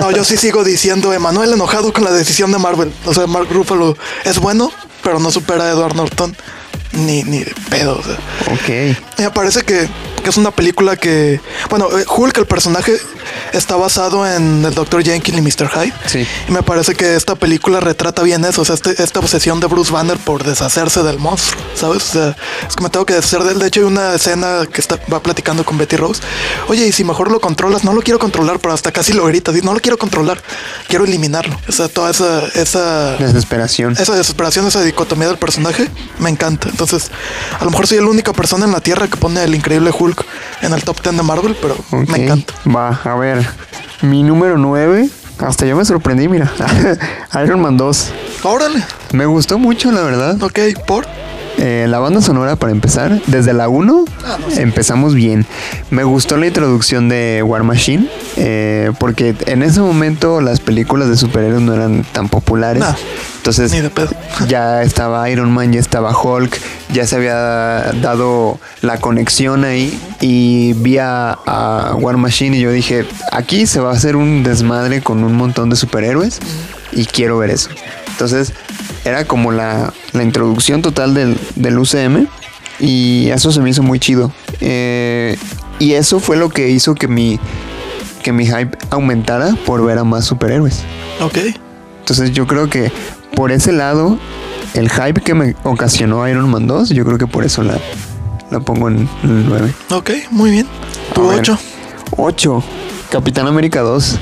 No, yo sí sigo diciendo, Emanuel enojado con la decisión de Marvel. O sea, Mark Ruffalo es bueno, pero no supera a Edward Norton ni, ni de pedo. O sea. ok. Me parece que, que es una película que. Bueno, eh, Hulk, el personaje, está basado en el Dr. Jekyll y Mr. Hyde. Sí. Y me parece que esta película retrata bien eso. O sea, este- esta obsesión de Bruce Banner por deshacerse del monstruo. ¿Sabes? O sea, es que me tengo que deshacer de él. De hecho, hay una escena que está, va platicando con Betty Rose. Oye, y si mejor lo controlas, no lo quiero controlar, pero hasta casi lo grita. Dice, no lo quiero controlar, quiero eliminarlo. O sea, toda esa. esa Desesperación. esa desesperación, esa dicotomía del personaje, me encanta. Entonces, a lo mejor soy la única persona en la Tierra que pone el increíble Hulk en el top 10 de Marvel, pero me encanta. Va, a ver. Mi número 9. Hasta yo me sorprendí, mira. *laughs* Iron Man 2. Órale, Me gustó mucho, la verdad. ok, por. Eh, la banda sonora, para empezar, desde la 1 empezamos bien. Me gustó la introducción de War Machine, eh, porque en ese momento las películas de superhéroes no eran tan populares. No, Entonces, ni de pedo. *laughs* ya estaba Iron Man, ya estaba Hulk, ya se había dado la conexión ahí y vi a, a War Machine y yo dije, aquí se va a hacer un desmadre con un montón de superhéroes y quiero ver eso. Entonces era como la, la introducción total del, del UCM y eso se me hizo muy chido. Eh, y eso fue lo que hizo que mi, que mi hype aumentara por ver a más superhéroes. Ok, Entonces yo creo que por ese lado, el hype que me ocasionó Iron Man 2, yo creo que por eso la, la pongo en el 9. ok, muy bien. Tu A ver. 8. 8. Capitán América 2.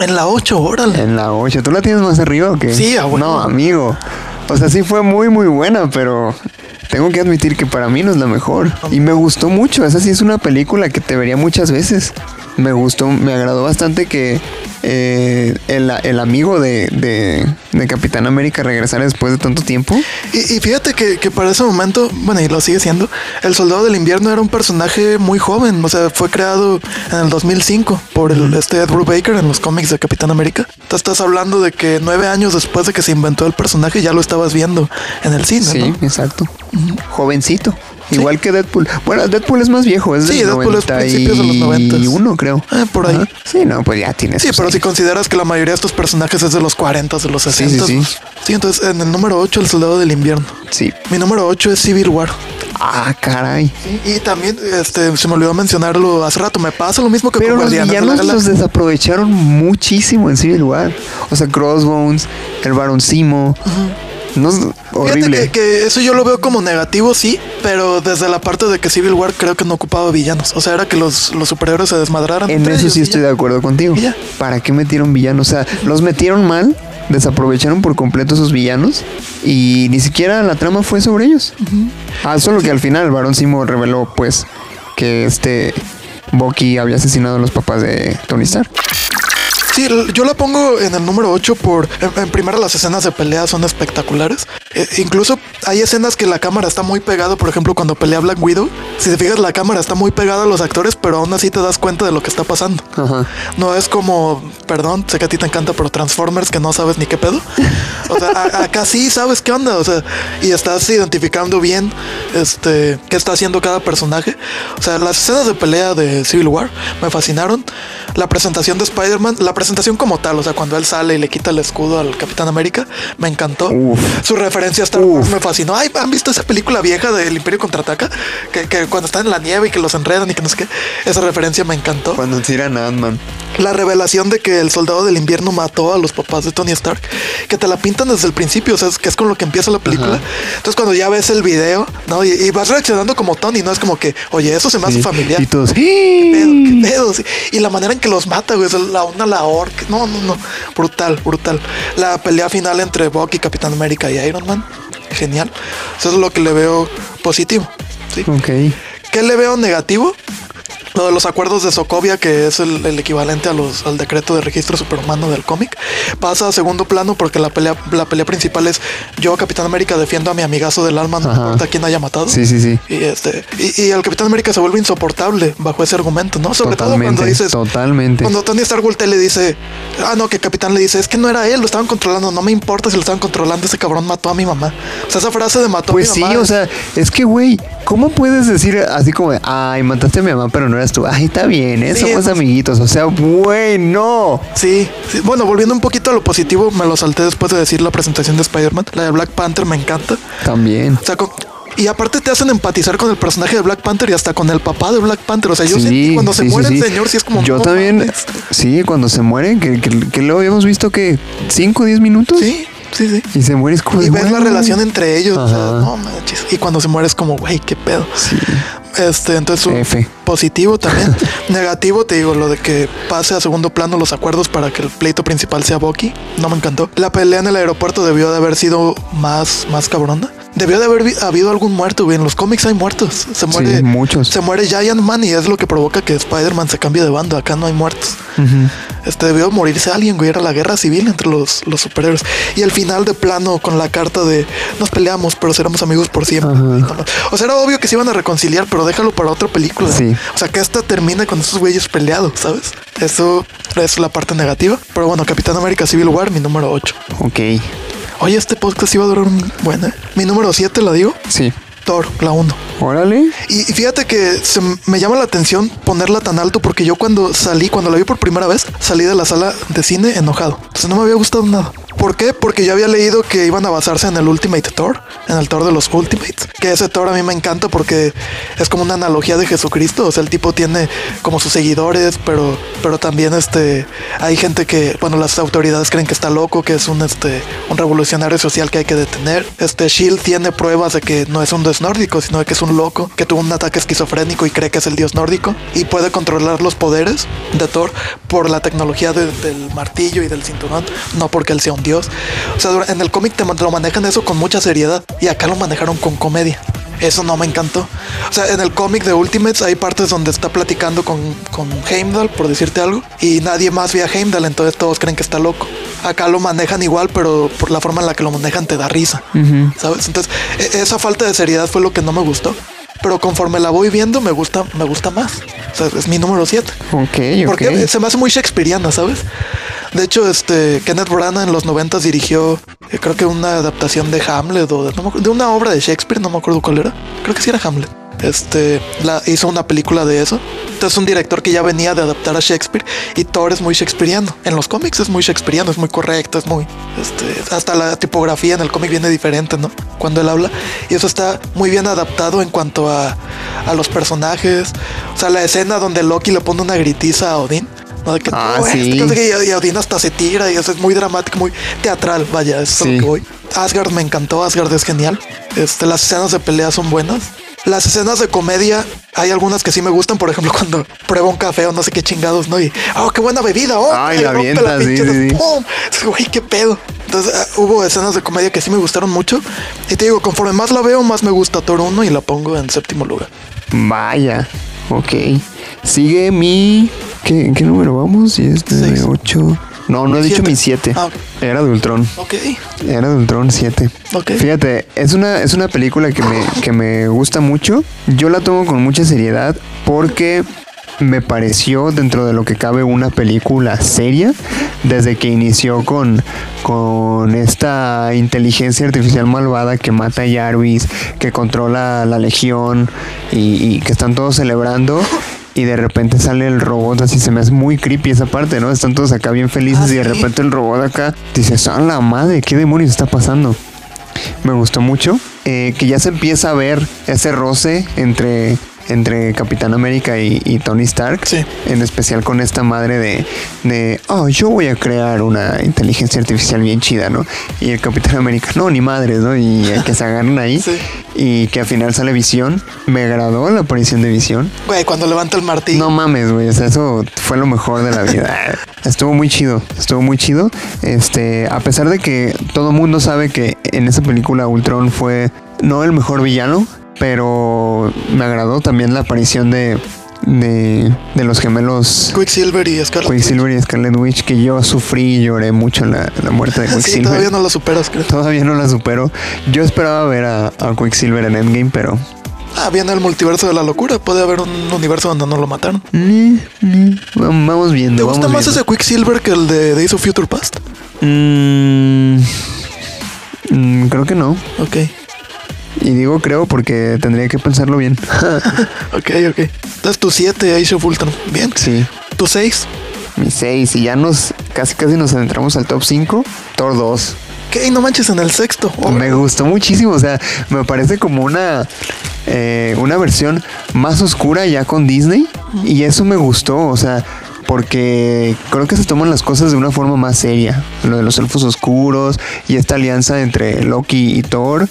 En la 8, órale. En la 8. ¿Tú la tienes más arriba o qué? Sí, a huevo. No, amigo. O sea, sí fue muy, muy buena, pero tengo que admitir que para mí no es la mejor. Y me gustó mucho. Esa sí es una película que te vería muchas veces. Me gustó, me agradó bastante que eh, el, el amigo de, de, de Capitán América regresara después de tanto tiempo. Y, y fíjate que, que para ese momento, bueno, y lo sigue siendo, el Soldado del Invierno era un personaje muy joven. O sea, fue creado en el 2005 por el, este Ed Brubaker en los cómics de Capitán América. Tú estás hablando de que nueve años después de que se inventó el personaje ya lo estabas viendo en el cine, Sí, ¿no? exacto. Jovencito. Igual que Deadpool. Bueno, Deadpool es más viejo, es Sí, del Deadpool es principios de los 91, creo. Ah, por ahí. Sí, no, pues ya tienes. Sí, pero si consideras que la mayoría de estos personajes es de los 40, de los 60. sí, sí. pues, sí, entonces en el número 8, el Soldado del Invierno. Sí. Mi número 8 es Civil War. Ah, caray. Y también, este, se me olvidó mencionarlo hace rato, me pasa lo mismo que Pero con los Guardianes de villanos los desaprovecharon muchísimo en Civil War. O sea, Crossbones, el Barón Simo. No es horrible. Fíjate que, que eso yo lo veo como negativo, sí, pero desde la parte de que Civil War creo que no ocupaba villanos. O sea, era que los, los superhéroes se desmadraran. En eso sí estoy ya. de acuerdo contigo. ¿Para qué metieron villanos? O sea, los metieron mal, desaprovecharon por completo esos villanos y ni siquiera la trama fue sobre ellos. Ah, solo que al final el varón Simo reveló pues que este Bucky había asesinado a los papás de Tony Stark. Sí, yo la pongo en el número 8 por, en, en primera las escenas de pelea son espectaculares. Eh, incluso hay escenas que la cámara está muy pegada, por ejemplo, cuando pelea Black Widow. Si te fijas, la cámara está muy pegada a los actores, pero aún así te das cuenta de lo que está pasando. Ajá. No es como, perdón, sé que a ti te encanta, pero Transformers que no sabes ni qué pedo. O sea, a- *laughs* acá sí sabes qué onda, o sea, y estás identificando bien este qué está haciendo cada personaje. O sea, las escenas de pelea de Civil War me fascinaron. La presentación de Spider-Man, la presentación como tal, o sea, cuando él sale y le quita el escudo al Capitán América, me encantó. Uf. Su referencia a Uf. me fascinó. Ay, ¿han visto esa película vieja del Imperio Contraataca? Que, que cuando están en la nieve y que los enredan y que no sé qué. Esa referencia me encantó. Cuando tiran a Ant-Man. La revelación de que el soldado del invierno mató a los papás de Tony Stark, que te la pintan desde el principio, o sea, es que es con lo que empieza la película. Entonces, cuando ya ves el video, ¿no? Y, y vas reaccionando como Tony, ¿no? Es como que, oye, eso se me hace Sí. familiar. Y todos. pedo, qué pedo. Y la manera en que los mata, güey, sea, la una la No, no, no. Brutal, brutal. La pelea final entre Bucky, Capitán América y Iron Man. Genial. Eso es lo que le veo positivo. ¿sí? Ok. ¿Qué le veo negativo? Lo de los acuerdos de Sokovia, que es el, el equivalente a los, al decreto de registro superhumano del cómic, pasa a segundo plano porque la pelea, la pelea principal es yo, Capitán América, defiendo a mi amigazo del alma, no Ajá. importa quién haya matado. Sí, sí, sí. Y, este, y, y el Capitán América se vuelve insoportable bajo ese argumento, ¿no? Sobre todo cuando dices, Totalmente. cuando Tony Stark le dice, ah, no, que Capitán le dice, es que no era él, lo estaban controlando, no me importa si lo estaban controlando, ese cabrón mató a mi mamá. O sea, esa frase de mató Pues a sí, mi mamá. o sea, es que, güey, ¿cómo puedes decir así como, ay, mataste a mi mamá, pero no eras tú? Ay, está bien, ¿eh? Sí, Somos amiguitos. O sea, güey, no. Sí, sí. bueno, volviendo un poquito a lo positivo, me lo salté después de decir la presentación de Spider-Man. La de Black Panther me encanta. También. O sea, con- y aparte te hacen empatizar con el personaje de Black Panther y hasta con el papá de Black Panther. O sea, yo sentí cuando se sí, sí, muere sí. el señor, sí es como. Yo también. mames. Sí, cuando se muere, que, que, que lo habíamos visto que 5 o 10 minutos. Sí, sí, sí. Y se muere, es como. Y ves la bueno. relación entre ellos. O sea, no manches. Y cuando se muere es como, güey, qué pedo. Sí. Este, entonces, F. positivo también. *laughs* Negativo, te digo, lo de que pase a segundo plano los acuerdos para que el pleito principal sea Bucky. No me encantó. La pelea en el aeropuerto debió de haber sido más, más cabrona. Debió de haber habido algún muerto, güey. En los cómics hay muertos. Se muere. muchos. Se muere Giant Man y es lo que provoca que Spider-Man se cambie de bando. Acá no hay muertos. Este debió morirse alguien, güey. Era la guerra civil entre los, los superhéroes. Y el final de plano con la carta de nos peleamos, pero seremos amigos por siempre. O sea, era obvio que se iban a reconciliar, pero déjalo para otra película. Sí. O sea, que esta termine con esos güeyes peleados, ¿sabes? Eso es la parte negativa. Pero bueno, Capitán América Civil War, mi número 8. Ok. Oye, este podcast iba a durar un buen, ¿eh? Mi número 7, la digo. Sí. Thor, la 1. Órale. Y fíjate que se me llama la atención ponerla tan alto porque yo cuando salí, cuando la vi por primera vez, salí de la sala de cine enojado. Entonces no me había gustado nada. ¿Por qué? Porque yo había leído que iban a basarse en el Ultimate Thor, en el Thor de los Ultimates. Que ese Thor a mí me encanta porque es como una analogía de Jesucristo. O sea, el tipo tiene como sus seguidores, pero, pero también este hay gente que, bueno, las autoridades creen que está loco, que es un este un revolucionario social que hay que detener. Este Shield tiene pruebas de que no es un dios nórdico, sino de que es un loco que tuvo un ataque esquizofrénico y cree que es el dios nórdico y puede controlar los poderes de Thor por la tecnología de- del martillo y del cinturón, no porque él sea un dios. O sea, en el cómic te lo manejan eso con mucha seriedad y acá lo manejaron con comedia. Eso no me encantó. O sea, en el cómic de Ultimates hay partes donde está platicando con, con Heimdall, por decirte algo, y nadie más ve a Heimdall, entonces todos creen que está loco. Acá lo manejan igual, pero por la forma en la que lo manejan te da risa. ¿Sabes? Entonces, e- esa falta de seriedad fue lo que no me gustó. Pero conforme la voy viendo, me gusta, me gusta más. O sea, es mi número 7. Ok, ok. Porque se me hace muy shakespeariana, ¿sabes? De hecho, este Kenneth Branagh en los 90 dirigió, eh, creo que una adaptación de Hamlet o de, no me acuerdo- de una obra de Shakespeare, no me acuerdo cuál era. Creo que sí era Hamlet. Este la, hizo una película de eso. Entonces, un director que ya venía de adaptar a Shakespeare y Thor es muy shakespeariano. En los cómics es muy shakespeariano, es muy correcto, es muy. Este, hasta la tipografía en el cómic viene diferente, ¿no? Cuando él habla. Y eso está muy bien adaptado en cuanto a, a los personajes. O sea, la escena donde Loki le pone una gritiza a Odín. ¿no? De que, Ah, "Oh, este", sí. qué, y, Odín hasta se tira y eso es muy dramático, muy teatral, vaya, eso es Sí. lo que voy. Asgard me encantó, Asgard es genial. Este, las escenas de pelea son buenas. Las escenas de comedia, hay algunas que sí me gustan, por ejemplo, *laughs* cuando prueba un café o no sé qué chingados, ¿no? Y, oh, qué buena bebida, oh, Ay, la avienta, pinche sí. Güey, qué pedo. Entonces, ah, hubo escenas de comedia que sí me gustaron mucho. Y te digo, conforme más la veo, más me gusta Thor 1 y la pongo en séptimo lugar. Vaya. Ok. Sigue mi. ¿Qué, ¿en qué número vamos? Y este Seis. de 8. No, no he dicho Siete. mi 7. Ah. Era de Ultron. Ok. Era de Ultron 7. Ok. Fíjate, es una, es una película que me, que me gusta mucho. Yo la tomo con mucha seriedad porque me pareció dentro de lo que cabe una película seria desde que inició con, con esta inteligencia artificial malvada que mata a Jarvis, que controla la legión y, y que están todos celebrando. Y de repente sale el robot, así se me hace muy creepy esa parte, ¿no? Están todos acá bien felices Ah, y de repente el robot acá dices, ¡a la madre! ¿Qué demonios está pasando? Me gustó mucho eh, que ya se empieza a ver ese roce entre, entre Capitán América y, y Tony Stark. Sí. En especial con esta madre de, de, oh, yo voy a crear una inteligencia artificial bien chida, ¿no? Y el Capitán América, no, ni madres, ¿no? Y que se agarran ahí. *laughs* Sí. Y que al final sale Visión. Me agradó la aparición de Visión. Güey, cuando levanta el martillo. No mames, güey. O sea, eso fue lo mejor de la vida. *laughs* Estuvo muy chido. Estuvo muy chido. Este, a pesar de que todo mundo sabe que en esa película Ultron fue no el mejor villano, pero me agradó también la aparición de, de, de los gemelos Quicksilver y Scarlet. Quicksilver y Scarlet Witch, que yo sufrí y lloré mucho la, la muerte de Sí, Quicksilver. todavía no lo superas, creo. Todavía no la supero. Yo esperaba ver a, a Quicksilver en Endgame, pero Ah, viene el multiverso de la locura. Puede haber un universo donde no lo mataron. Vamos viendo. ¿Te gusta más viendo. ese Quicksilver que el de Days of Future Past? Mm, mm, creo que no. Ok, Y digo creo porque tendría que pensarlo bien. *laughs* ok, ok. Entonces tu 7, Age of Ultron. Bien. sí. Tu 6. Mi 6. Y ya nos casi casi nos adentramos al top 5. Thor 2. ¿Qué? No manches en el sexto. Oh, Me gustó muchísimo. O sea, me parece como una. eh, una versión más oscura ya con Disney. Y eso me gustó. O sea. Porque creo que se toman las cosas de una forma más seria. Lo de los elfos oscuros y esta alianza entre Loki y Thor.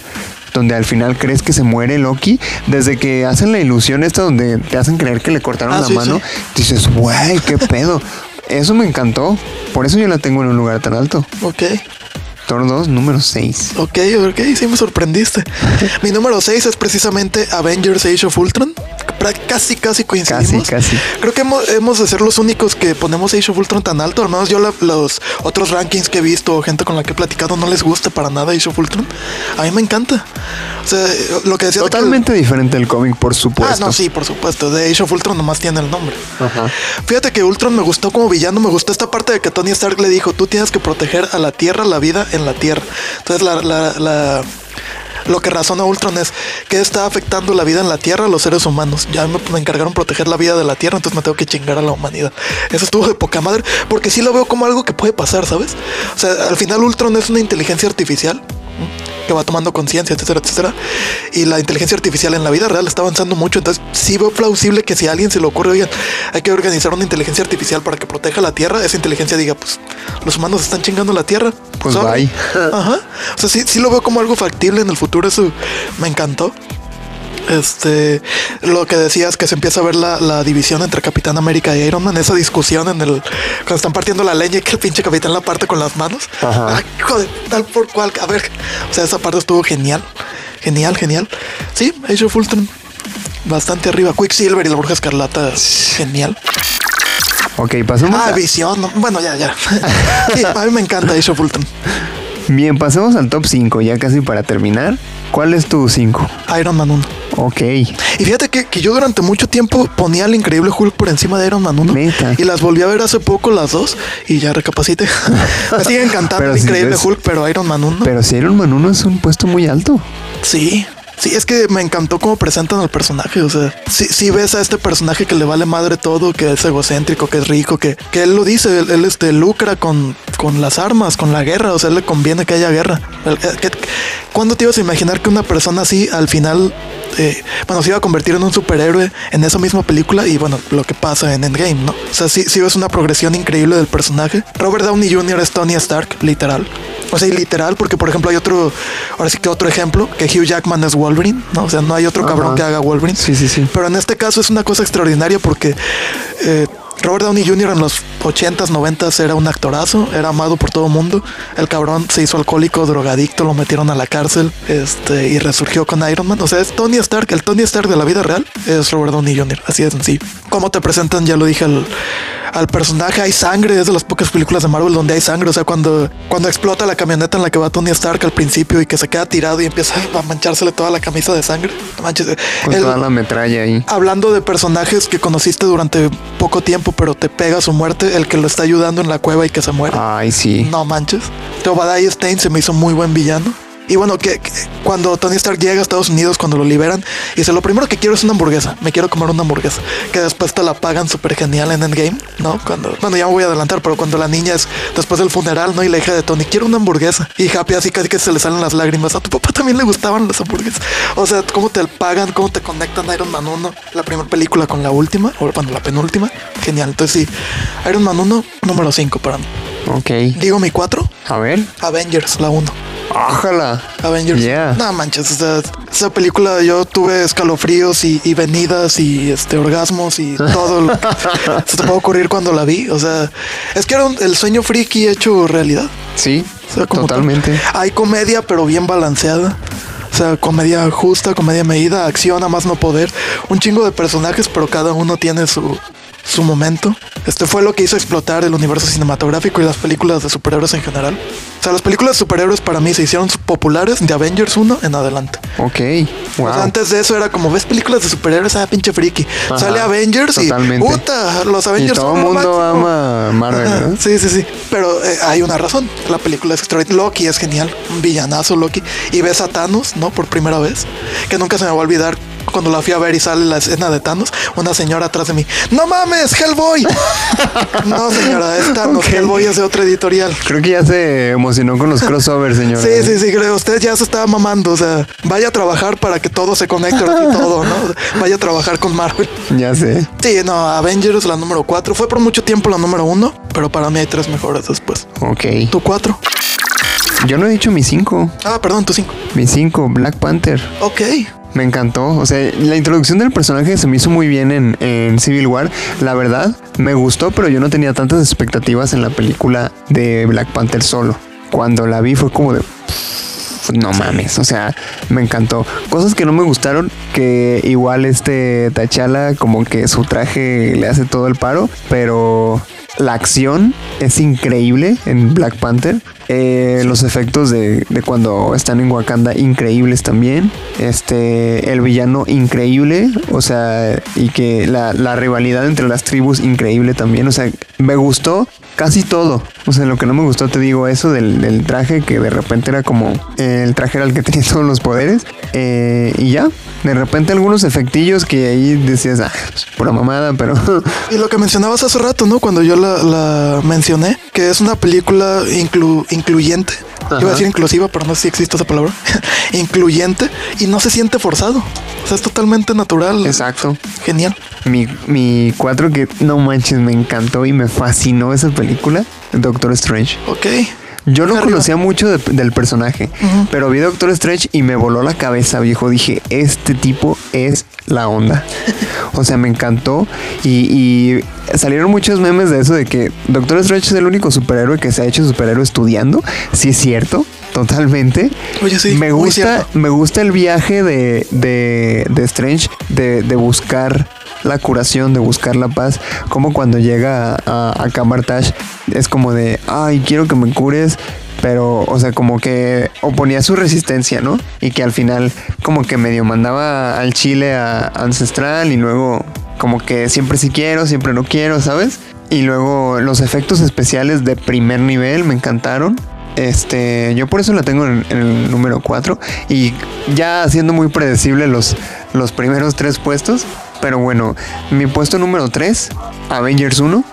Donde al final crees que se muere Loki. Desde que hacen la ilusión esta donde te hacen creer que le cortaron Ah, la sí, mano. Dices, güey, qué *laughs* pedo. Eso me encantó. Por eso yo la tengo en un lugar tan alto. Ok, Thor 2, número 6. ok, ok. Sí me sorprendiste. *laughs* Mi número 6 es precisamente Avengers Age of Ultron. Casi, casi coincidimos. Casi, casi. Creo que hemos, hemos de ser los únicos que ponemos Age of Ultron tan alto. Al menos yo la- los otros rankings que he visto o gente con la que he platicado no les gusta para nada Age of Ultron. A mí me encanta. O sea, lo que decía que- Totalmente diferente el cómic, por Ah, supuesto. no, sí, por supuesto. De Age of Ultron nomás tiene el nombre. Ajá. Fíjate que Ultron me gustó como villano, me gustó esta parte de que Tony Stark le dijo, tú tienes que proteger a la Tierra, la vida en la Tierra. Entonces la, la- la- lo que razona Ultron es que está afectando la vida en la Tierra a los seres humanos. Ya me, encargaron proteger la vida de la Tierra, entonces me tengo que chingar a la humanidad. Eso estuvo de poca madre, porque sí lo veo como algo que puede pasar, ¿sabes? O sea, al final Ultron es una inteligencia artificial que va tomando conciencia, etcétera, etcétera. Y la inteligencia artificial en la vida real está avanzando mucho. Entonces, sí veo plausible que si a alguien se le ocurre, oigan, hay que organizar una inteligencia artificial para que proteja la Tierra, esa inteligencia diga, pues los humanos están chingando la Tierra. Pues sorry". bye. Ajá. O sea, sí, sí lo veo como algo factible en el futuro. Eso me encantó. Este, lo que decías que se empieza a ver la, la división entre Capitán América y Iron Man, esa discusión en el cuando están partiendo la leña y que el pinche capitán la parte con las manos. Ajá. Ay, joder, tal por cual. A ver, o sea, esa parte estuvo genial, genial, genial. Sí, Age of Ultron, bastante arriba. Quicksilver y la Bruja Escarlata, genial. Ok, pasemos Ah, a- visión, no, bueno, ya, ya. *laughs* Sí, a mí me encanta Age of Ultron. Bien, pasemos al top 5, ya casi para terminar. ¿Cuál es tu 5? Iron Man 1. Ok. Y fíjate que, que yo durante mucho tiempo ponía al increíble Hulk por encima de Iron Man 1. Neta. Y las volví a ver hace poco las dos y ya recapacité. *laughs* Me sigue encantando *laughs* el si increíble ves- Hulk, pero Iron Man 1. Pero si Iron Man 1 es un puesto muy alto. Sí. Sí, es que me encantó cómo presentan al personaje. O sea, si, si ves a este personaje que le vale madre todo, que es egocéntrico, que es rico, que, que él lo dice, él, él, este, lucra con, con las armas, con la guerra. O sea, le conviene que haya guerra. Eh, ¿Cuándo te ibas a imaginar que una persona así al final, eh, bueno, se iba a convertir en un superhéroe en esa misma película? Y bueno, lo que pasa en Endgame, ¿no? O sea, sí, sí ves una progresión increíble del personaje. Robert Downey Jr. es Tony Stark, literal. O sea, y literal, porque por ejemplo hay otro, ahora sí que otro ejemplo, que Hugh Jackman es Wolverine, ¿no? O sea, no hay otro Ajá. cabrón que haga Wolverine. Sí, sí, sí. Pero en este caso es una cosa extraordinaria porque eh, Robert Downey Jr. en los 80s, 90s era un actorazo, era amado por todo el mundo. El cabrón se hizo alcohólico, drogadicto, lo metieron a la cárcel este, y resurgió con Iron Man. O sea, es Tony Stark, el Tony Stark de la vida real es Robert Downey Jr., así de sencillo. Como te presentan, ya lo dije al, al personaje. Hay sangre, es de las pocas películas de Marvel donde hay sangre. O sea, cuando, cuando explota la camioneta en la que va Tony Stark al principio y que se queda tirado y empieza *laughs* a manchársele toda la camisa de sangre. Manches. Con El- toda la metralla ahí. Hablando de personajes que conociste durante poco tiempo, pero te pega su muerte, el que lo está ayudando en la cueva y que se muere. Ay, sí. No manches. Obadiah Stein se me hizo muy buen villano. Y bueno, que, que cuando Tony Stark llega a Estados Unidos, cuando lo liberan, dice, lo primero que quiero es una hamburguesa. Me quiero comer una hamburguesa. Que después te la pagan súper genial en Endgame, ¿no? Cuando, bueno, ya me voy a adelantar, pero cuando la niña es después del funeral, ¿no? Y la hija de Tony, quiero una hamburguesa. Y Happy así casi que se le salen las lágrimas. A tu papá también le gustaban las hamburguesas. O sea, cómo te pagan, cómo te conectan Iron Man 1, la primera película con la última, o bueno, la penúltima. Genial. Entonces sí, Iron Man 1, número 5 para mí. Ok. Digo mi 4, A ver. Avengers, la 1. Ojalá. Avengers. Yeah. No manches, o sea, esa película yo tuve escalofríos y, y venidas y este orgasmos y *laughs* todo lo que se te puede ocurrir cuando la vi. O sea, es que era un- el sueño friki hecho realidad. Sí, O sea, como totalmente. tal. Hay comedia, pero bien balanceada. O sea, comedia justa, comedia medida, acción a más no poder. Un chingo de personajes, pero cada uno tiene su, su momento. Este fue lo que hizo explotar el universo cinematográfico y las películas de superhéroes en general. O sea, las películas de superhéroes para mí se hicieron populares de Avengers 1 en adelante. Ok. Wow. O sea, antes de eso era como, ves películas de superhéroes, ah, pinche friki. Ajá, Sale Avengers totalmente. y puta, los y Avengers todo son el mundo ama Marvel, Ajá, ¿no? Sí, sí, sí. Pero eh, hay una razón. La película es extraordinaria. Loki es genial. Un villanazo Loki. Y ves a Thanos, ¿no? Por primera vez. Que nunca se me va a olvidar cuando la fui a ver y sale la escena de Thanos. Una señora atrás de mí. ¡No mames, Hellboy! *laughs* no, señora, es Thanos. Hellboy es de otra editorial. Creo que ya se emocionó con los crossovers, señora. Sí, sí, sí, creo. Usted ya se estaba mamando. O sea, vaya a trabajar para que todo se conecte todo, ¿no? Vaya a trabajar con Marvel. Ya sé. Sí, no, Avengers, la número 4. Fue por mucho tiempo la número 1, pero para mí hay tres mejores después. Ok. Tu 4. Yo no he dicho mi 5. Ah, perdón, tu 5. Mi 5, Black Panther. Ok. Me encantó. O sea, la introducción del personaje se me hizo muy bien en, Civil War. La verdad, me gustó, pero yo no tenía tantas expectativas en la película de Black Panther solo. Cuando la vi fue como de... "Pff, No mames, o sea, me encantó. Cosas que no me gustaron, que igual este T'Challa como que su traje le hace todo el paro, pero la acción es increíble en Black Panther. Eh, Los efectos de, de cuando están en Wakanda increíbles también. Este, el villano increíble, o sea, y que la, la rivalidad entre las tribus increíble también. O sea, me gustó casi todo. O sea, lo que no me gustó, te digo, eso del, del traje, que de repente era como eh, el traje era el que *laughs* tenía todos los poderes. Eh, y ya, de repente algunos efectillos que ahí decías, ah, pura mamada, pero *laughs* Y lo que mencionabas hace rato, ¿no? Cuando yo la, la mencioné, que es una película inclu- incluyente. Iba a decir inclusiva, pero no sé si existe esa palabra. *laughs* incluyente y no se siente forzado. O sea, es totalmente natural. exacto. Genial. Mi, mi cuatro que no manches, me encantó y me fascinó esa película, Doctor Strange. Ok. Yo no Arriba. conocía mucho de- del personaje, pero vi Doctor Strange y me voló la cabeza, viejo. Dije, este tipo es la onda. O sea, me encantó y, y salieron muchos memes de eso, de que Doctor Strange es el único superhéroe que se ha hecho superhéroe estudiando. Sí es cierto, totalmente. Oye, sí. me gusta, me gusta el viaje de, de, de Strange de, de buscar la curación, de buscar la paz. Como cuando llega a, a es como de, ay, quiero que me cures. Pero, o sea, como que oponía su resistencia, ¿no? Y que al final, como que medio mandaba al Chile a Ancestral y luego, como que siempre sí quiero, siempre no quiero, ¿sabes? Y luego los efectos especiales de primer nivel me encantaron. Este, yo por eso la tengo en, en el número 4 y ya siendo muy predecible los, los primeros tres puestos. Pero bueno, mi puesto número 3, Avengers 1.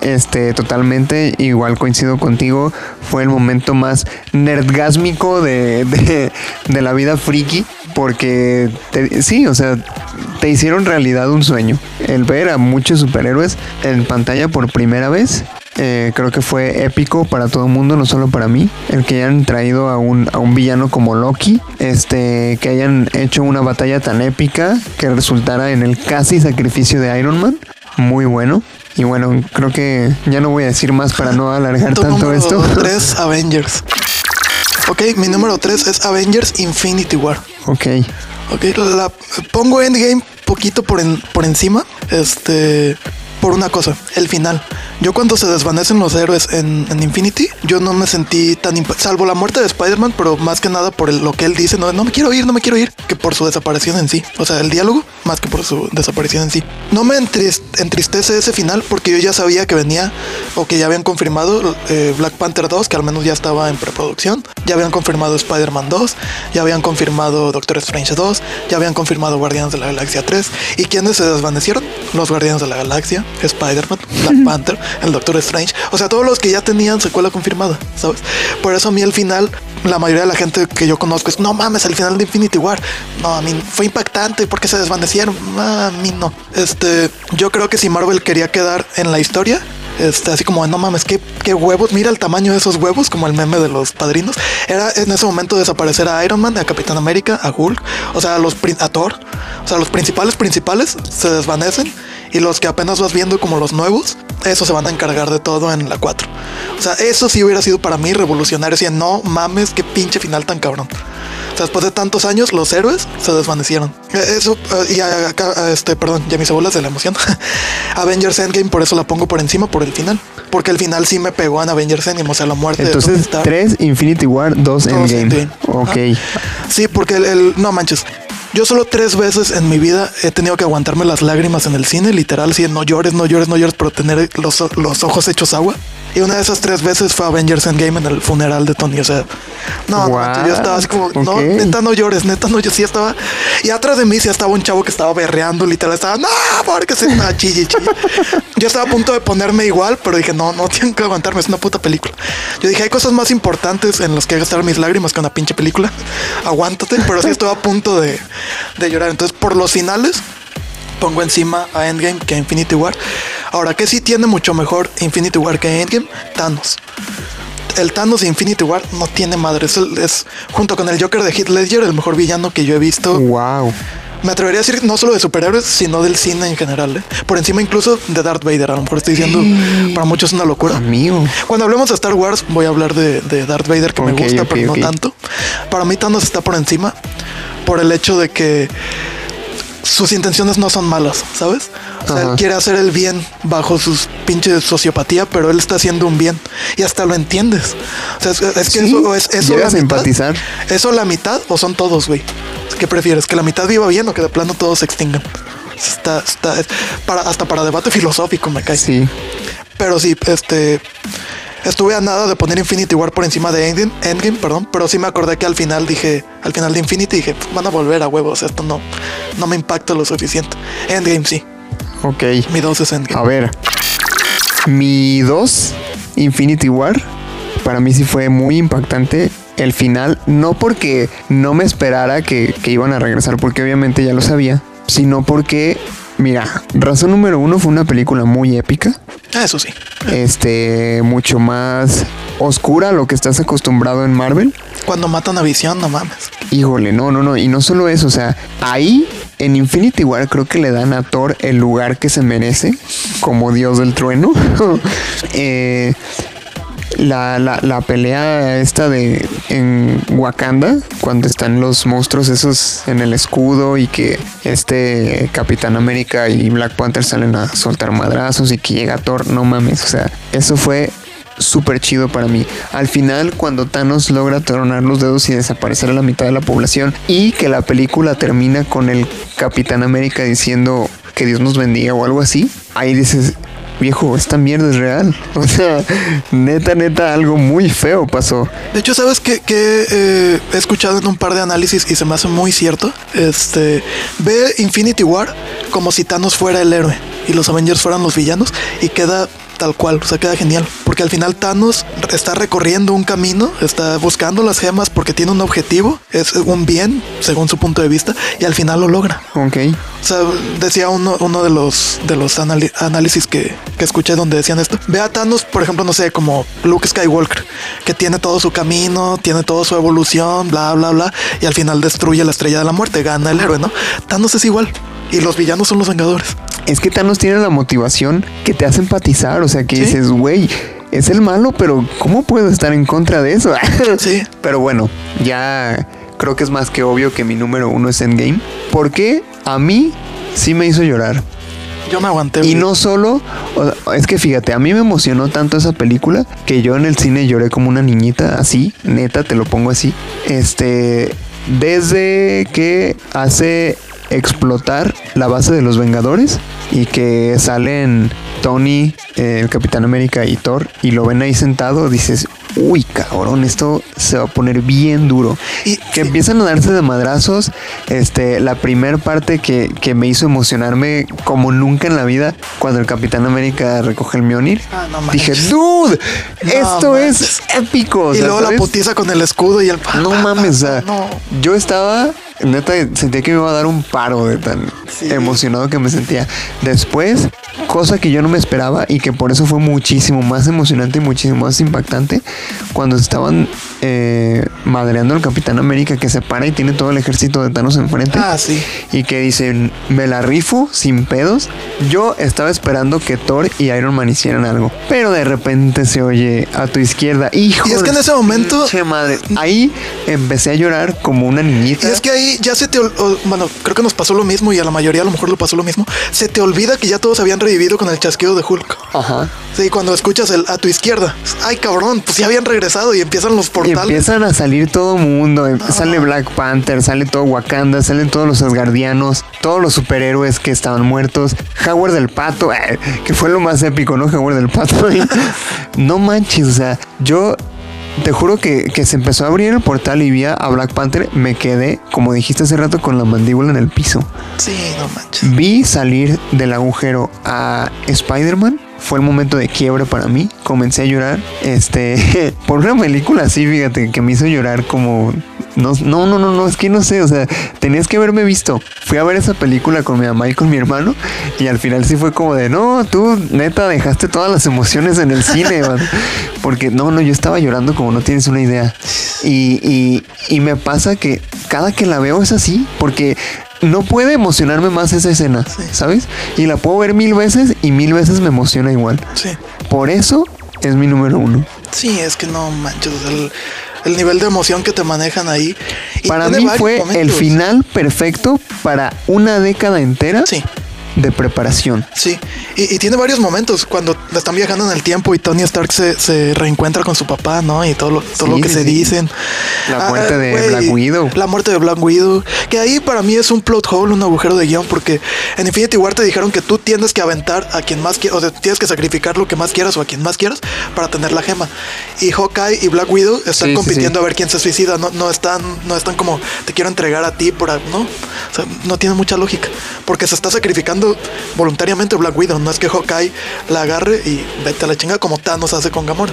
Este, totalmente igual coincido contigo. Fue el momento más nerdgásmico de, *laughs* de, de la vida friki. Porque te- sí, o sea, te hicieron realidad un sueño. El ver a muchos superhéroes en pantalla por primera vez. Eh, creo que fue épico para todo el mundo, no solo para mí. El que hayan traído a un, a un villano como Loki. Este, que hayan hecho una batalla tan épica que resultara en el casi sacrificio de Iron Man. Muy bueno. Y bueno, creo que ya no voy a decir más para no alargar tanto número esto. 3, Avengers. Ok, mi número 3 es Avengers Infinity War. ok. Ok, la pongo Endgame poquito por, en- por encima. Este. Por una cosa, el final. Yo cuando se desvanecen los héroes en, Infinity, yo no me sentí tan... Salvo la muerte de Spider-Man, pero más que nada por lo que él dice, no, no me quiero ir, no me quiero ir, que por su desaparición en sí. O sea, el diálogo, más que por su desaparición en sí. No me entris- entristece ese final porque yo ya sabía que venía o que ya habían confirmado eh, Black Panther 2, que al menos ya estaba en preproducción. Ya habían confirmado Spider-Man 2, ya habían confirmado Doctor Strange 2, ya habían confirmado Guardianes de la Galaxia 3. ¿Y quiénes se desvanecieron? Los Guardianes de la Galaxia, Spider-Man, Black Panther, el Doctor Strange. O sea, todos los que ya tenían secuela confirmada, ¿sabes? Por eso a mí el final, la mayoría de la gente que yo conozco es, no mames, el final de Infinity War. No, a mí fue impactante porque se desvanecieron. A mí no. Este, yo creo que si Marvel quería quedar en la historia, este, así como, no mames, qué, qué huevos, mira el tamaño de esos huevos, como el meme de los padrinos. Era en ese momento desaparecer a Iron Man, a Capitán América, a Hulk, o sea, a, los, a Thor. O sea, los principales principales se desvanecen y los que apenas vas viendo como los nuevos, esos se van a encargar de todo en la 4. O sea, eso sí hubiera sido para mí revolucionario. Si no mames, qué pinche final tan cabrón. O sea, después de tantos años, los héroes se desvanecieron. Eh, Eso, eh, y acá, este, perdón, ya mis abuelas de la emoción. *laughs* Avengers Endgame, por eso la pongo por encima, por el final. Porque el final sí me pegó en Avengers Endgame, o sea, la muerte de Tony Entonces, Stark. 3 Infinity War, 2 Todos Endgame. Endgame. Ok. Ah, Sí, porque el, el- no manches. Yo solo tres veces en mi vida he tenido que aguantarme las lágrimas en el cine, literal, así de no llores, no llores, no llores, pero tener los, los ojos hechos agua. Y una de esas tres veces fue Avengers Endgame en el funeral de Tony. O sea, no, no yo estaba así como, no, neta, no llores, neta, no, yo sí estaba. Y atrás de mí sí estaba un chavo que estaba berreando, literal, estaba, no, porque se estaba chille, chille. *laughs* Yo estaba a punto de ponerme igual, pero dije, no, no tienen que aguantarme, es una puta película. Yo dije, hay cosas más importantes en las que gastar mis lágrimas que una pinche película. Aguántate, pero sí estuve a punto de, de llorar. Entonces, por los finales, pongo encima a Endgame que a Infinity War. Ahora, que sí tiene mucho mejor Infinity War que Endgame? Thanos. El Thanos de Infinity War no tiene madre. Es, es junto con el Joker de Heath Ledger, el mejor villano que yo he visto. Wow. Me atrevería a decir no solo de superhéroes, sino del cine en general. ¿eh? Por encima incluso de Darth Vader. A lo mejor estoy diciendo, para muchos es una locura. Amigo. Cuando hablemos de Star Wars, voy a hablar de, de Darth Vader, que me gusta, pero no tanto. Para mí, Thanos está por encima por el hecho de que sus intenciones no son malas, ¿sabes? O sea, Ajá. él quiere hacer el bien bajo sus pinches sociopatía, pero él está haciendo un bien y hasta lo entiendes. O sea, es, es que Sí, eso es eso la a mitad. empatizar. ¿Eso la mitad o son todos, güey? ¿Qué prefieres? ¿Que la mitad viva bien o que de plano todos se extingan? Está, está, es para, hasta para debate filosófico me cae. Sí. Pero sí, este. Estuve a nada de poner Infinity War por encima de Endgame, Endgame, perdón, pero sí me acordé que al final dije, al final de Infinity dije, van a volver a huevos, esto no, no me impacta lo suficiente. Endgame sí, Ok. mi 2 es Endgame. A ver. Mi 2, Infinity War, para mí sí fue muy impactante el final. No porque no me esperara que, que iban a regresar, porque obviamente ya lo sabía, sino porque, mira, razón número uno fue una película muy épica. Ah, Eso sí. Este, mucho más oscura a lo que estás acostumbrado en Marvel. Cuando matan a Visión, no mames. Híjole, no, no, no. Y no solo eso, o sea, ahí en Infinity War creo que le dan a Thor el lugar que se merece como dios del trueno. *laughs* Eh, la, la- la pelea esta de en Wakanda, cuando están los monstruos esos en el escudo y que este Capitán América y Black Panther salen a soltar madrazos y que llega Thor, no mames, o sea, eso fue súper chido para mí. Al final, cuando Thanos logra tronar los dedos y desaparecer a la mitad de la población y que la película termina con el Capitán América diciendo que Dios nos bendiga o algo así, ahí dices, viejo, esta mierda es real. *laughs* O sea, neta, neta, algo muy feo pasó. De hecho, ¿sabes qué, eh, he escuchado en un par de análisis y se me hace muy cierto? Este, ve Infinity War como si Thanos fuera el héroe y los Avengers fueran los villanos y queda tal cual, o sea, queda genial. Porque al final Thanos está recorriendo un camino, está buscando las gemas porque tiene un objetivo, es un bien, según su punto de vista, y al final lo logra. Ok. O sea, decía uno, uno de los, de los análisis que, que escuché donde decían esto. Ve a Thanos, por ejemplo, no sé, como Luke Skywalker, que tiene todo su camino, tiene toda su evolución, bla, bla, bla, y al final destruye la estrella de la muerte, gana el héroe, ¿no? Thanos es igual. Y los villanos son los Vengadores. Es que Thanos tiene la motivación que te hace empatizar. O sea, que Sí. dices, güey, es el malo, pero ¿cómo puedo estar en contra de eso? *laughs* Sí. Pero bueno, ya creo que es más que obvio que mi número uno es Endgame. Porque a mí sí me hizo llorar. Yo me aguanté. Y no solo, es que fíjate, a mí me emocionó tanto esa película que yo en el cine lloré como una niñita, así, neta, te lo pongo así. Este, desde que hace explotar la base de los Vengadores y que salen Tony, eh, el Capitán América y Thor y lo ven ahí sentado, dices, uy, cabrón, esto se va a poner bien duro. Y- que empiezan a darse de madrazos. Este, la primer parte que, que me hizo emocionarme como nunca en la vida, cuando el Capitán América recoge el Mjolnir. Ah, no dije, dude, No esto es épico. o y sea, luego la putiza con el escudo y el. No mames, o sea, No. yo estaba, neta, sentía que me iba a dar un paro de tan Sí. emocionado que me sentía. Después, cosa que yo no me esperaba y que por eso fue muchísimo más emocionante y muchísimo más impactante, cuando estaban eh, madreando al Capitán América que se para y tiene todo el ejército de Thanos enfrente. Ah, sí. Y que dicen, me la rifo sin pedos. Yo estaba esperando que Thor y Iron Man hicieran algo. Pero de repente se oye a tu izquierda. Hijo Y es que en ese momento- madre. Ahí empecé a llorar como una niñita. Y es que ahí ya se te. Bueno, creo que nos pasó lo mismo y a la mayoría a lo mejor lo pasó lo mismo. Se te olvida que ya todos habían revivido con el chasquido de Hulk. Ajá. Sí, cuando escuchas el a tu izquierda. Ay, cabrón, pues ya habían regresado y empiezan los Y portales. empiezan a salir todo mundo. em- Sale Black Panther, sale todo Wakanda, salen todos los Asgardianos, todos los superhéroes que estaban muertos. Howard del Pato, eh, que fue lo más épico, ¿no? Howard del Pato. *laughs* no manches, o sea, yo te juro que, que se empezó a abrir el portal y vi a Black Panther. Me quedé, como dijiste hace rato, con la mandíbula en el piso. Sí, no manches. Vi salir del agujero a Spider-Man. Fue el momento de quiebre para mí. Comencé a llorar. Este, *laughs* por una película así, fíjate, que me hizo llorar como. No, no, no, no, no, es que no sé, o sea, tenías que haberme visto. Fui a ver esa película con mi mamá y con mi hermano, y al final sí fue como de, no, tú neta dejaste todas las emociones en el cine, man". *laughs* Porque no, no, yo estaba llorando como no tienes una idea. Y, y, y me pasa que cada que la veo es así, porque no puede emocionarme más esa escena, ¿sabes? Y la puedo ver mil veces y mil veces me emociona igual. Sí. Por eso es mi número uno. Sí, es que no manches. el, el nivel de emoción que te manejan ahí. Y Para mí fue el final perfecto para una década entera Sí. De preparación. Sí, y, y tiene varios momentos cuando están viajando en el tiempo y Tony Stark se, se reencuentra con su papá, ¿no? Y todo lo, todo Sí, lo que sí, se dicen. La Ah, muerte de Black Widow. La muerte de Black Widow. Que ahí para mí es un plot hole, un agujero de guion, porque en Infinity War te dijeron que tú tienes que aventar a quien más quieras, o sea, tienes que sacrificar lo que más quieras o a quien más quieras para tener la gema. Y Hawkeye y Black Widow están Sí, compitiendo a ver quién se suicida. No, no están, no están como te quiero entregar a ti por no. O sea, no tiene mucha lógica. Porque se está sacrificando voluntariamente Black Widow. No es que Hawkeye la agarre y vete a la chinga como Thanos hace con Gamora.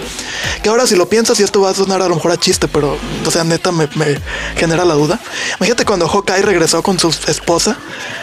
Que ahora si lo piensas, y esto va a sonar a lo mejor a chiste, pero o sea, neta me, me genera la duda. Imagínate cuando Hawkeye regresó con su esposa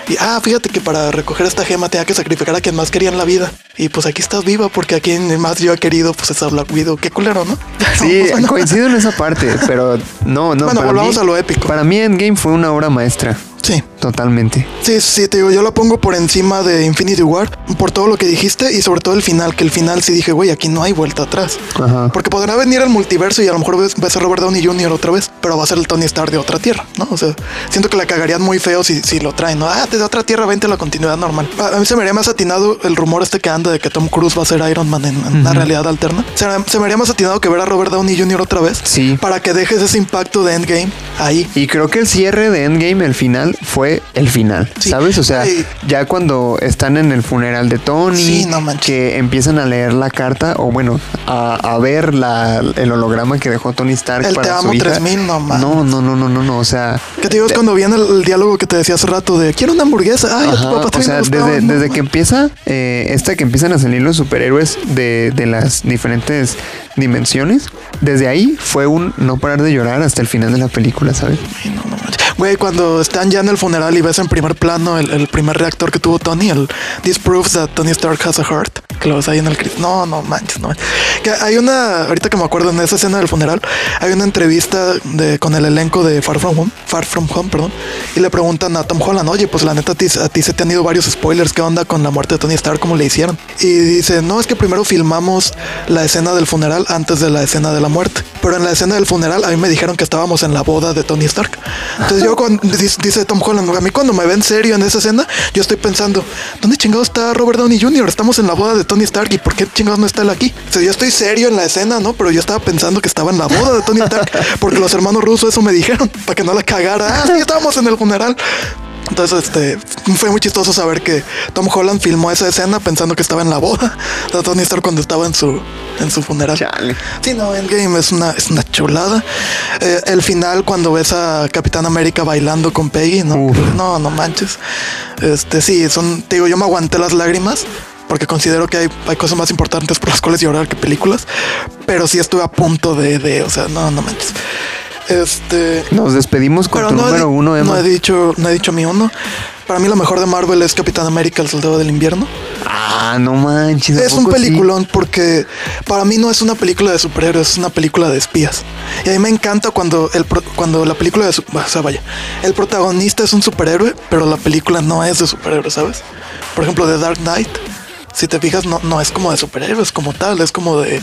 y ah, fíjate que para recoger esta gema tenía que sacrificar a quien más quería en la vida. Y pues aquí estás viva porque a quien más yo he querido, pues es a Black Widow. Qué culero, ¿no? *laughs* Sí, *laughs* coincido en esa parte, pero no, no. Bueno, volvamos mí- a lo épico. Para mí Endgame fue una obra maestra, Sí. totalmente. Sí, sí, te digo, yo la pongo por encima de Infinity War, por todo lo que dijiste y sobre todo el final, que el final sí dije, güey, aquí no hay vuelta atrás. Ajá. Porque podrá venir el multiverso y a lo mejor ves, ves a Robert Downey Jr. otra vez, pero va a ser el Tony Stark de otra tierra, ¿no? O sea, siento que la cagarían muy feo si, si lo traen, ¿no? Ah, desde otra tierra, vente a la continuidad normal. A, mí se me haría más atinado el rumor este que anda de que Tom Cruise va a ser Iron Man en, en una realidad alterna. Se, se me haría más atinado que ver a Robert Downey Jr. otra vez. Sí. Para que dejes ese impacto de Endgame ahí. Y creo que el cierre de Endgame, el final, fue el final, Sí. ¿sabes? O sea, ya cuando están en el funeral de Tony, Sí, no manches. que empiezan a leer la carta, o bueno, a, a ver la, el holograma que dejó Tony Stark El para Te su amo hija. 3000, no. No, no, no, no, no, no, o sea... ¿Qué te digo? Es cuando viene el, el diálogo que te decía hace rato de quiero una hamburguesa. Ay, a tu Ajá, papá o sea, desde, ¿no? desde que empieza, eh, esta que empiezan a salir los superhéroes de, de las diferentes dimensiones, desde ahí fue un no parar de llorar hasta el final de la película, ¿sabes? Ay, no, no. Güey, cuando están ya en el funeral y ves en primer plano el, el primer reactor que tuvo Tony, el This proves that Tony Stark has a heart, que lo ves ahí en el No, no manches, no. Que hay una, ahorita que me acuerdo en esa escena del funeral, hay una entrevista de, con el elenco de Far From Home, Far From Home, perdón, y le preguntan a Tom Holland, oye, pues la neta a ti, a ti se te han ido varios spoilers, ¿qué onda con la muerte de Tony Stark? ¿Cómo le hicieron? Y dice, no, es que primero filmamos la escena del funeral antes de la escena de la muerte. pero en la escena del funeral a mí me dijeron que estábamos en la boda de Tony Stark. Entonces yo cuando dice, Tom Holland, a mí cuando me ven serio en esa escena, yo estoy pensando, ¿dónde chingado está Robert Downey Jr.? Estamos en la boda de Tony Stark y ¿por qué chingados no está él aquí? O sea, yo estoy serio en la escena, ¿no? Pero yo estaba pensando que estaba en la boda de Tony Stark porque los hermanos rusos eso me dijeron para que no la cagara. Ah, sí, estábamos en el funeral. Entonces, este, fue muy chistoso saber que Tom Holland filmó esa escena pensando que estaba en la boda *laughs* de Tony Stark cuando estaba en su, en su funeral. Chale. Sí, no, Endgame es una, es una chulada. Eh, el final, cuando ves a Capitán América bailando con Peggy, no, Uf. no, no manches. Este, sí, son, te digo, yo me aguanté las lágrimas porque considero que hay, hay cosas más importantes por las cuales llorar que películas, pero sí estuve a punto de, de o sea, no, no manches. Este, Nos despedimos con tu no número uno, Emma. no he dicho, no he dicho mi uno. Para mí lo mejor de Marvel es Capitán América, el Soldado del Invierno. Ah, no manches. ¿a Es un sí? peliculón porque para mí no es una película de superhéroes, es una película de espías. Y a mí me encanta cuando, el, cuando la película de... O sea, vaya, el protagonista es un superhéroe, pero la película no es de superhéroes, ¿sabes? Por ejemplo, The Dark Knight. Si te fijas, no, no es como de superhéroes como tal, es como de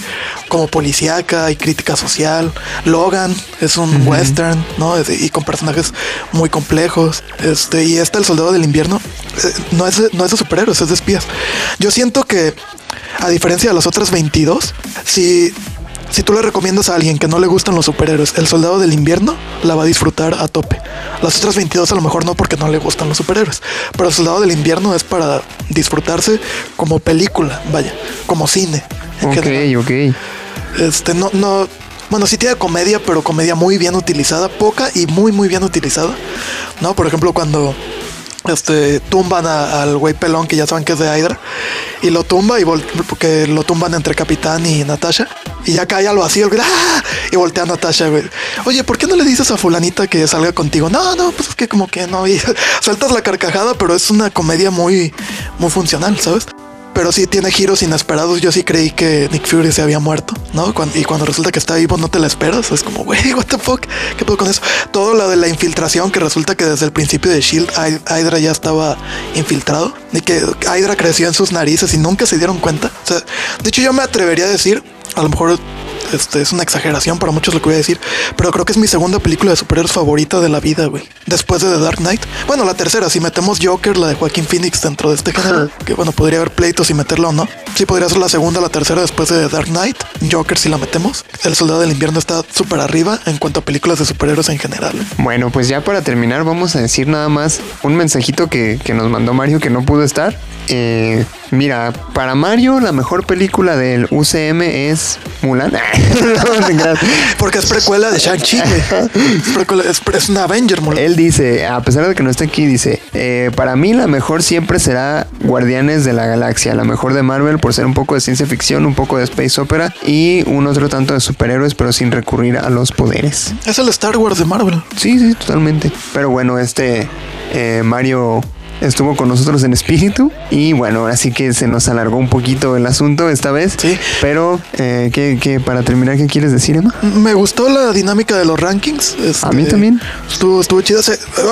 como policíaca y crítica social. Logan es un western, ¿no? Es- Y con personajes muy complejos. Este, y este, el soldado del invierno, eh, no es, no es de superhéroes, es de espías. Yo siento que, a diferencia de las otras 22, si, si tú le recomiendas a alguien que no le gustan los superhéroes, el soldado del invierno la va a disfrutar a tope. Las otras 22 a lo mejor no porque no le gustan los superhéroes, pero el soldado del invierno es para disfrutarse como película, vaya, como cine. general. Ok, ok. Este, no, no. Bueno, sí tiene comedia, pero comedia muy bien utilizada, poca y muy, muy bien utilizada. ¿No? Por ejemplo, cuando este, tumban al güey pelón, que ya saben que es de Hydra, y lo tumba, y porque lo tumban entre Capitán y Natasha, y ya cae al vacío, el güey, ¡ah! y voltea a Natasha, güey. Oye, ¿por qué no le dices a Fulanita que salga contigo? No, no, pues es que como que no, y *laughs* sueltas la carcajada, pero es una comedia muy, muy funcional, ¿sabes? Pero sí tiene giros inesperados. Yo sí creí que Nick Fury se había muerto, ¿no? Y cuando resulta que está vivo, no te la esperas. Es como, güey, what the fuck, ¿qué puedo con eso? Todo lo de la infiltración, que resulta que desde el principio de Shield, Hy- Hydra ya estaba infiltrado. Y que Hydra creció en sus narices y nunca se dieron cuenta. De hecho, yo me atrevería a decir, a lo mejor este, es una exageración para muchos lo que voy a decir, pero creo que es mi segunda película de superhéroes favorita de la vida, güey. Después de The Dark Knight. Bueno, la tercera, si metemos Joker, la de Joaquín Phoenix dentro de este género, que bueno, podría haber pleitos si meterla o no. Sí, podría ser la segunda, la tercera después de The Dark Knight. Joker, si la metemos. El Soldado del Invierno está súper arriba en cuanto a películas de superhéroes en general. Bueno, pues ya para terminar vamos a decir nada más un mensajito que, que nos mandó Mario que no pudo estar. Eh, mira, para Mario la mejor película del UCM es Mulan. No. Porque es precuela de Shang-Chi. Es, precuela- es, es una Avenger, mole. Él dice, a pesar de que no esté aquí, dice, eh, para mí la mejor siempre será Guardianes de la Galaxia, la mejor de Marvel por ser un poco de ciencia ficción, un poco de space opera y un otro tanto de superhéroes, pero sin recurrir a los poderes. Es el Star Wars de Marvel. Sí, sí, totalmente. Pero bueno, este eh, Mario estuvo con nosotros en espíritu y bueno, así que se nos alargó un poquito el asunto esta vez. Sí. Pero, eh, ¿qué, qué- para terminar, ¿qué quieres decir, Emma? Me gustó la dinámica de los rankings. este, A mí también. Estuvo, estuvo chido.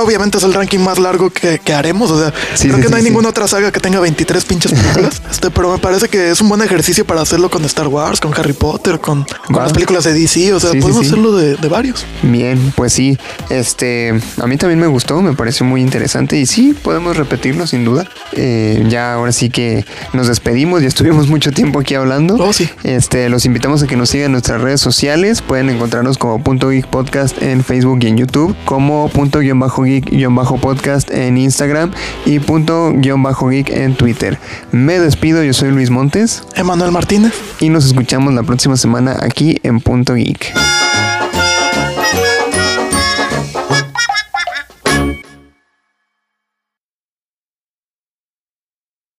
Obviamente es el ranking más largo que, que haremos. O sea, Sí, creo sí, que no hay ninguna otra saga que tenga 23 pinches *laughs* películas. este, pero me parece que es un buen ejercicio para hacerlo con Star Wars, con Harry Potter, con, las películas de DC. O sea, podemos hacerlo de, de varios. Bien, pues sí, este, a mí también me gustó, me pareció muy interesante y sí, podemos repetirlo sin duda. Eh, ya ahora sí que nos despedimos, ya estuvimos mucho tiempo aquí hablando. Oh, sí. Este, los invitamos a que nos sigan en nuestras redes sociales, pueden encontrarnos como Punto Geek Podcast en Facebook y en YouTube, como Punto guion bajo Geek guion bajo Podcast en Instagram y Punto guion bajo Geek en Twitter. Me despido, yo soy Luis Montes Emanuel Martínez. y nos escuchamos la próxima semana aquí en Punto Geek.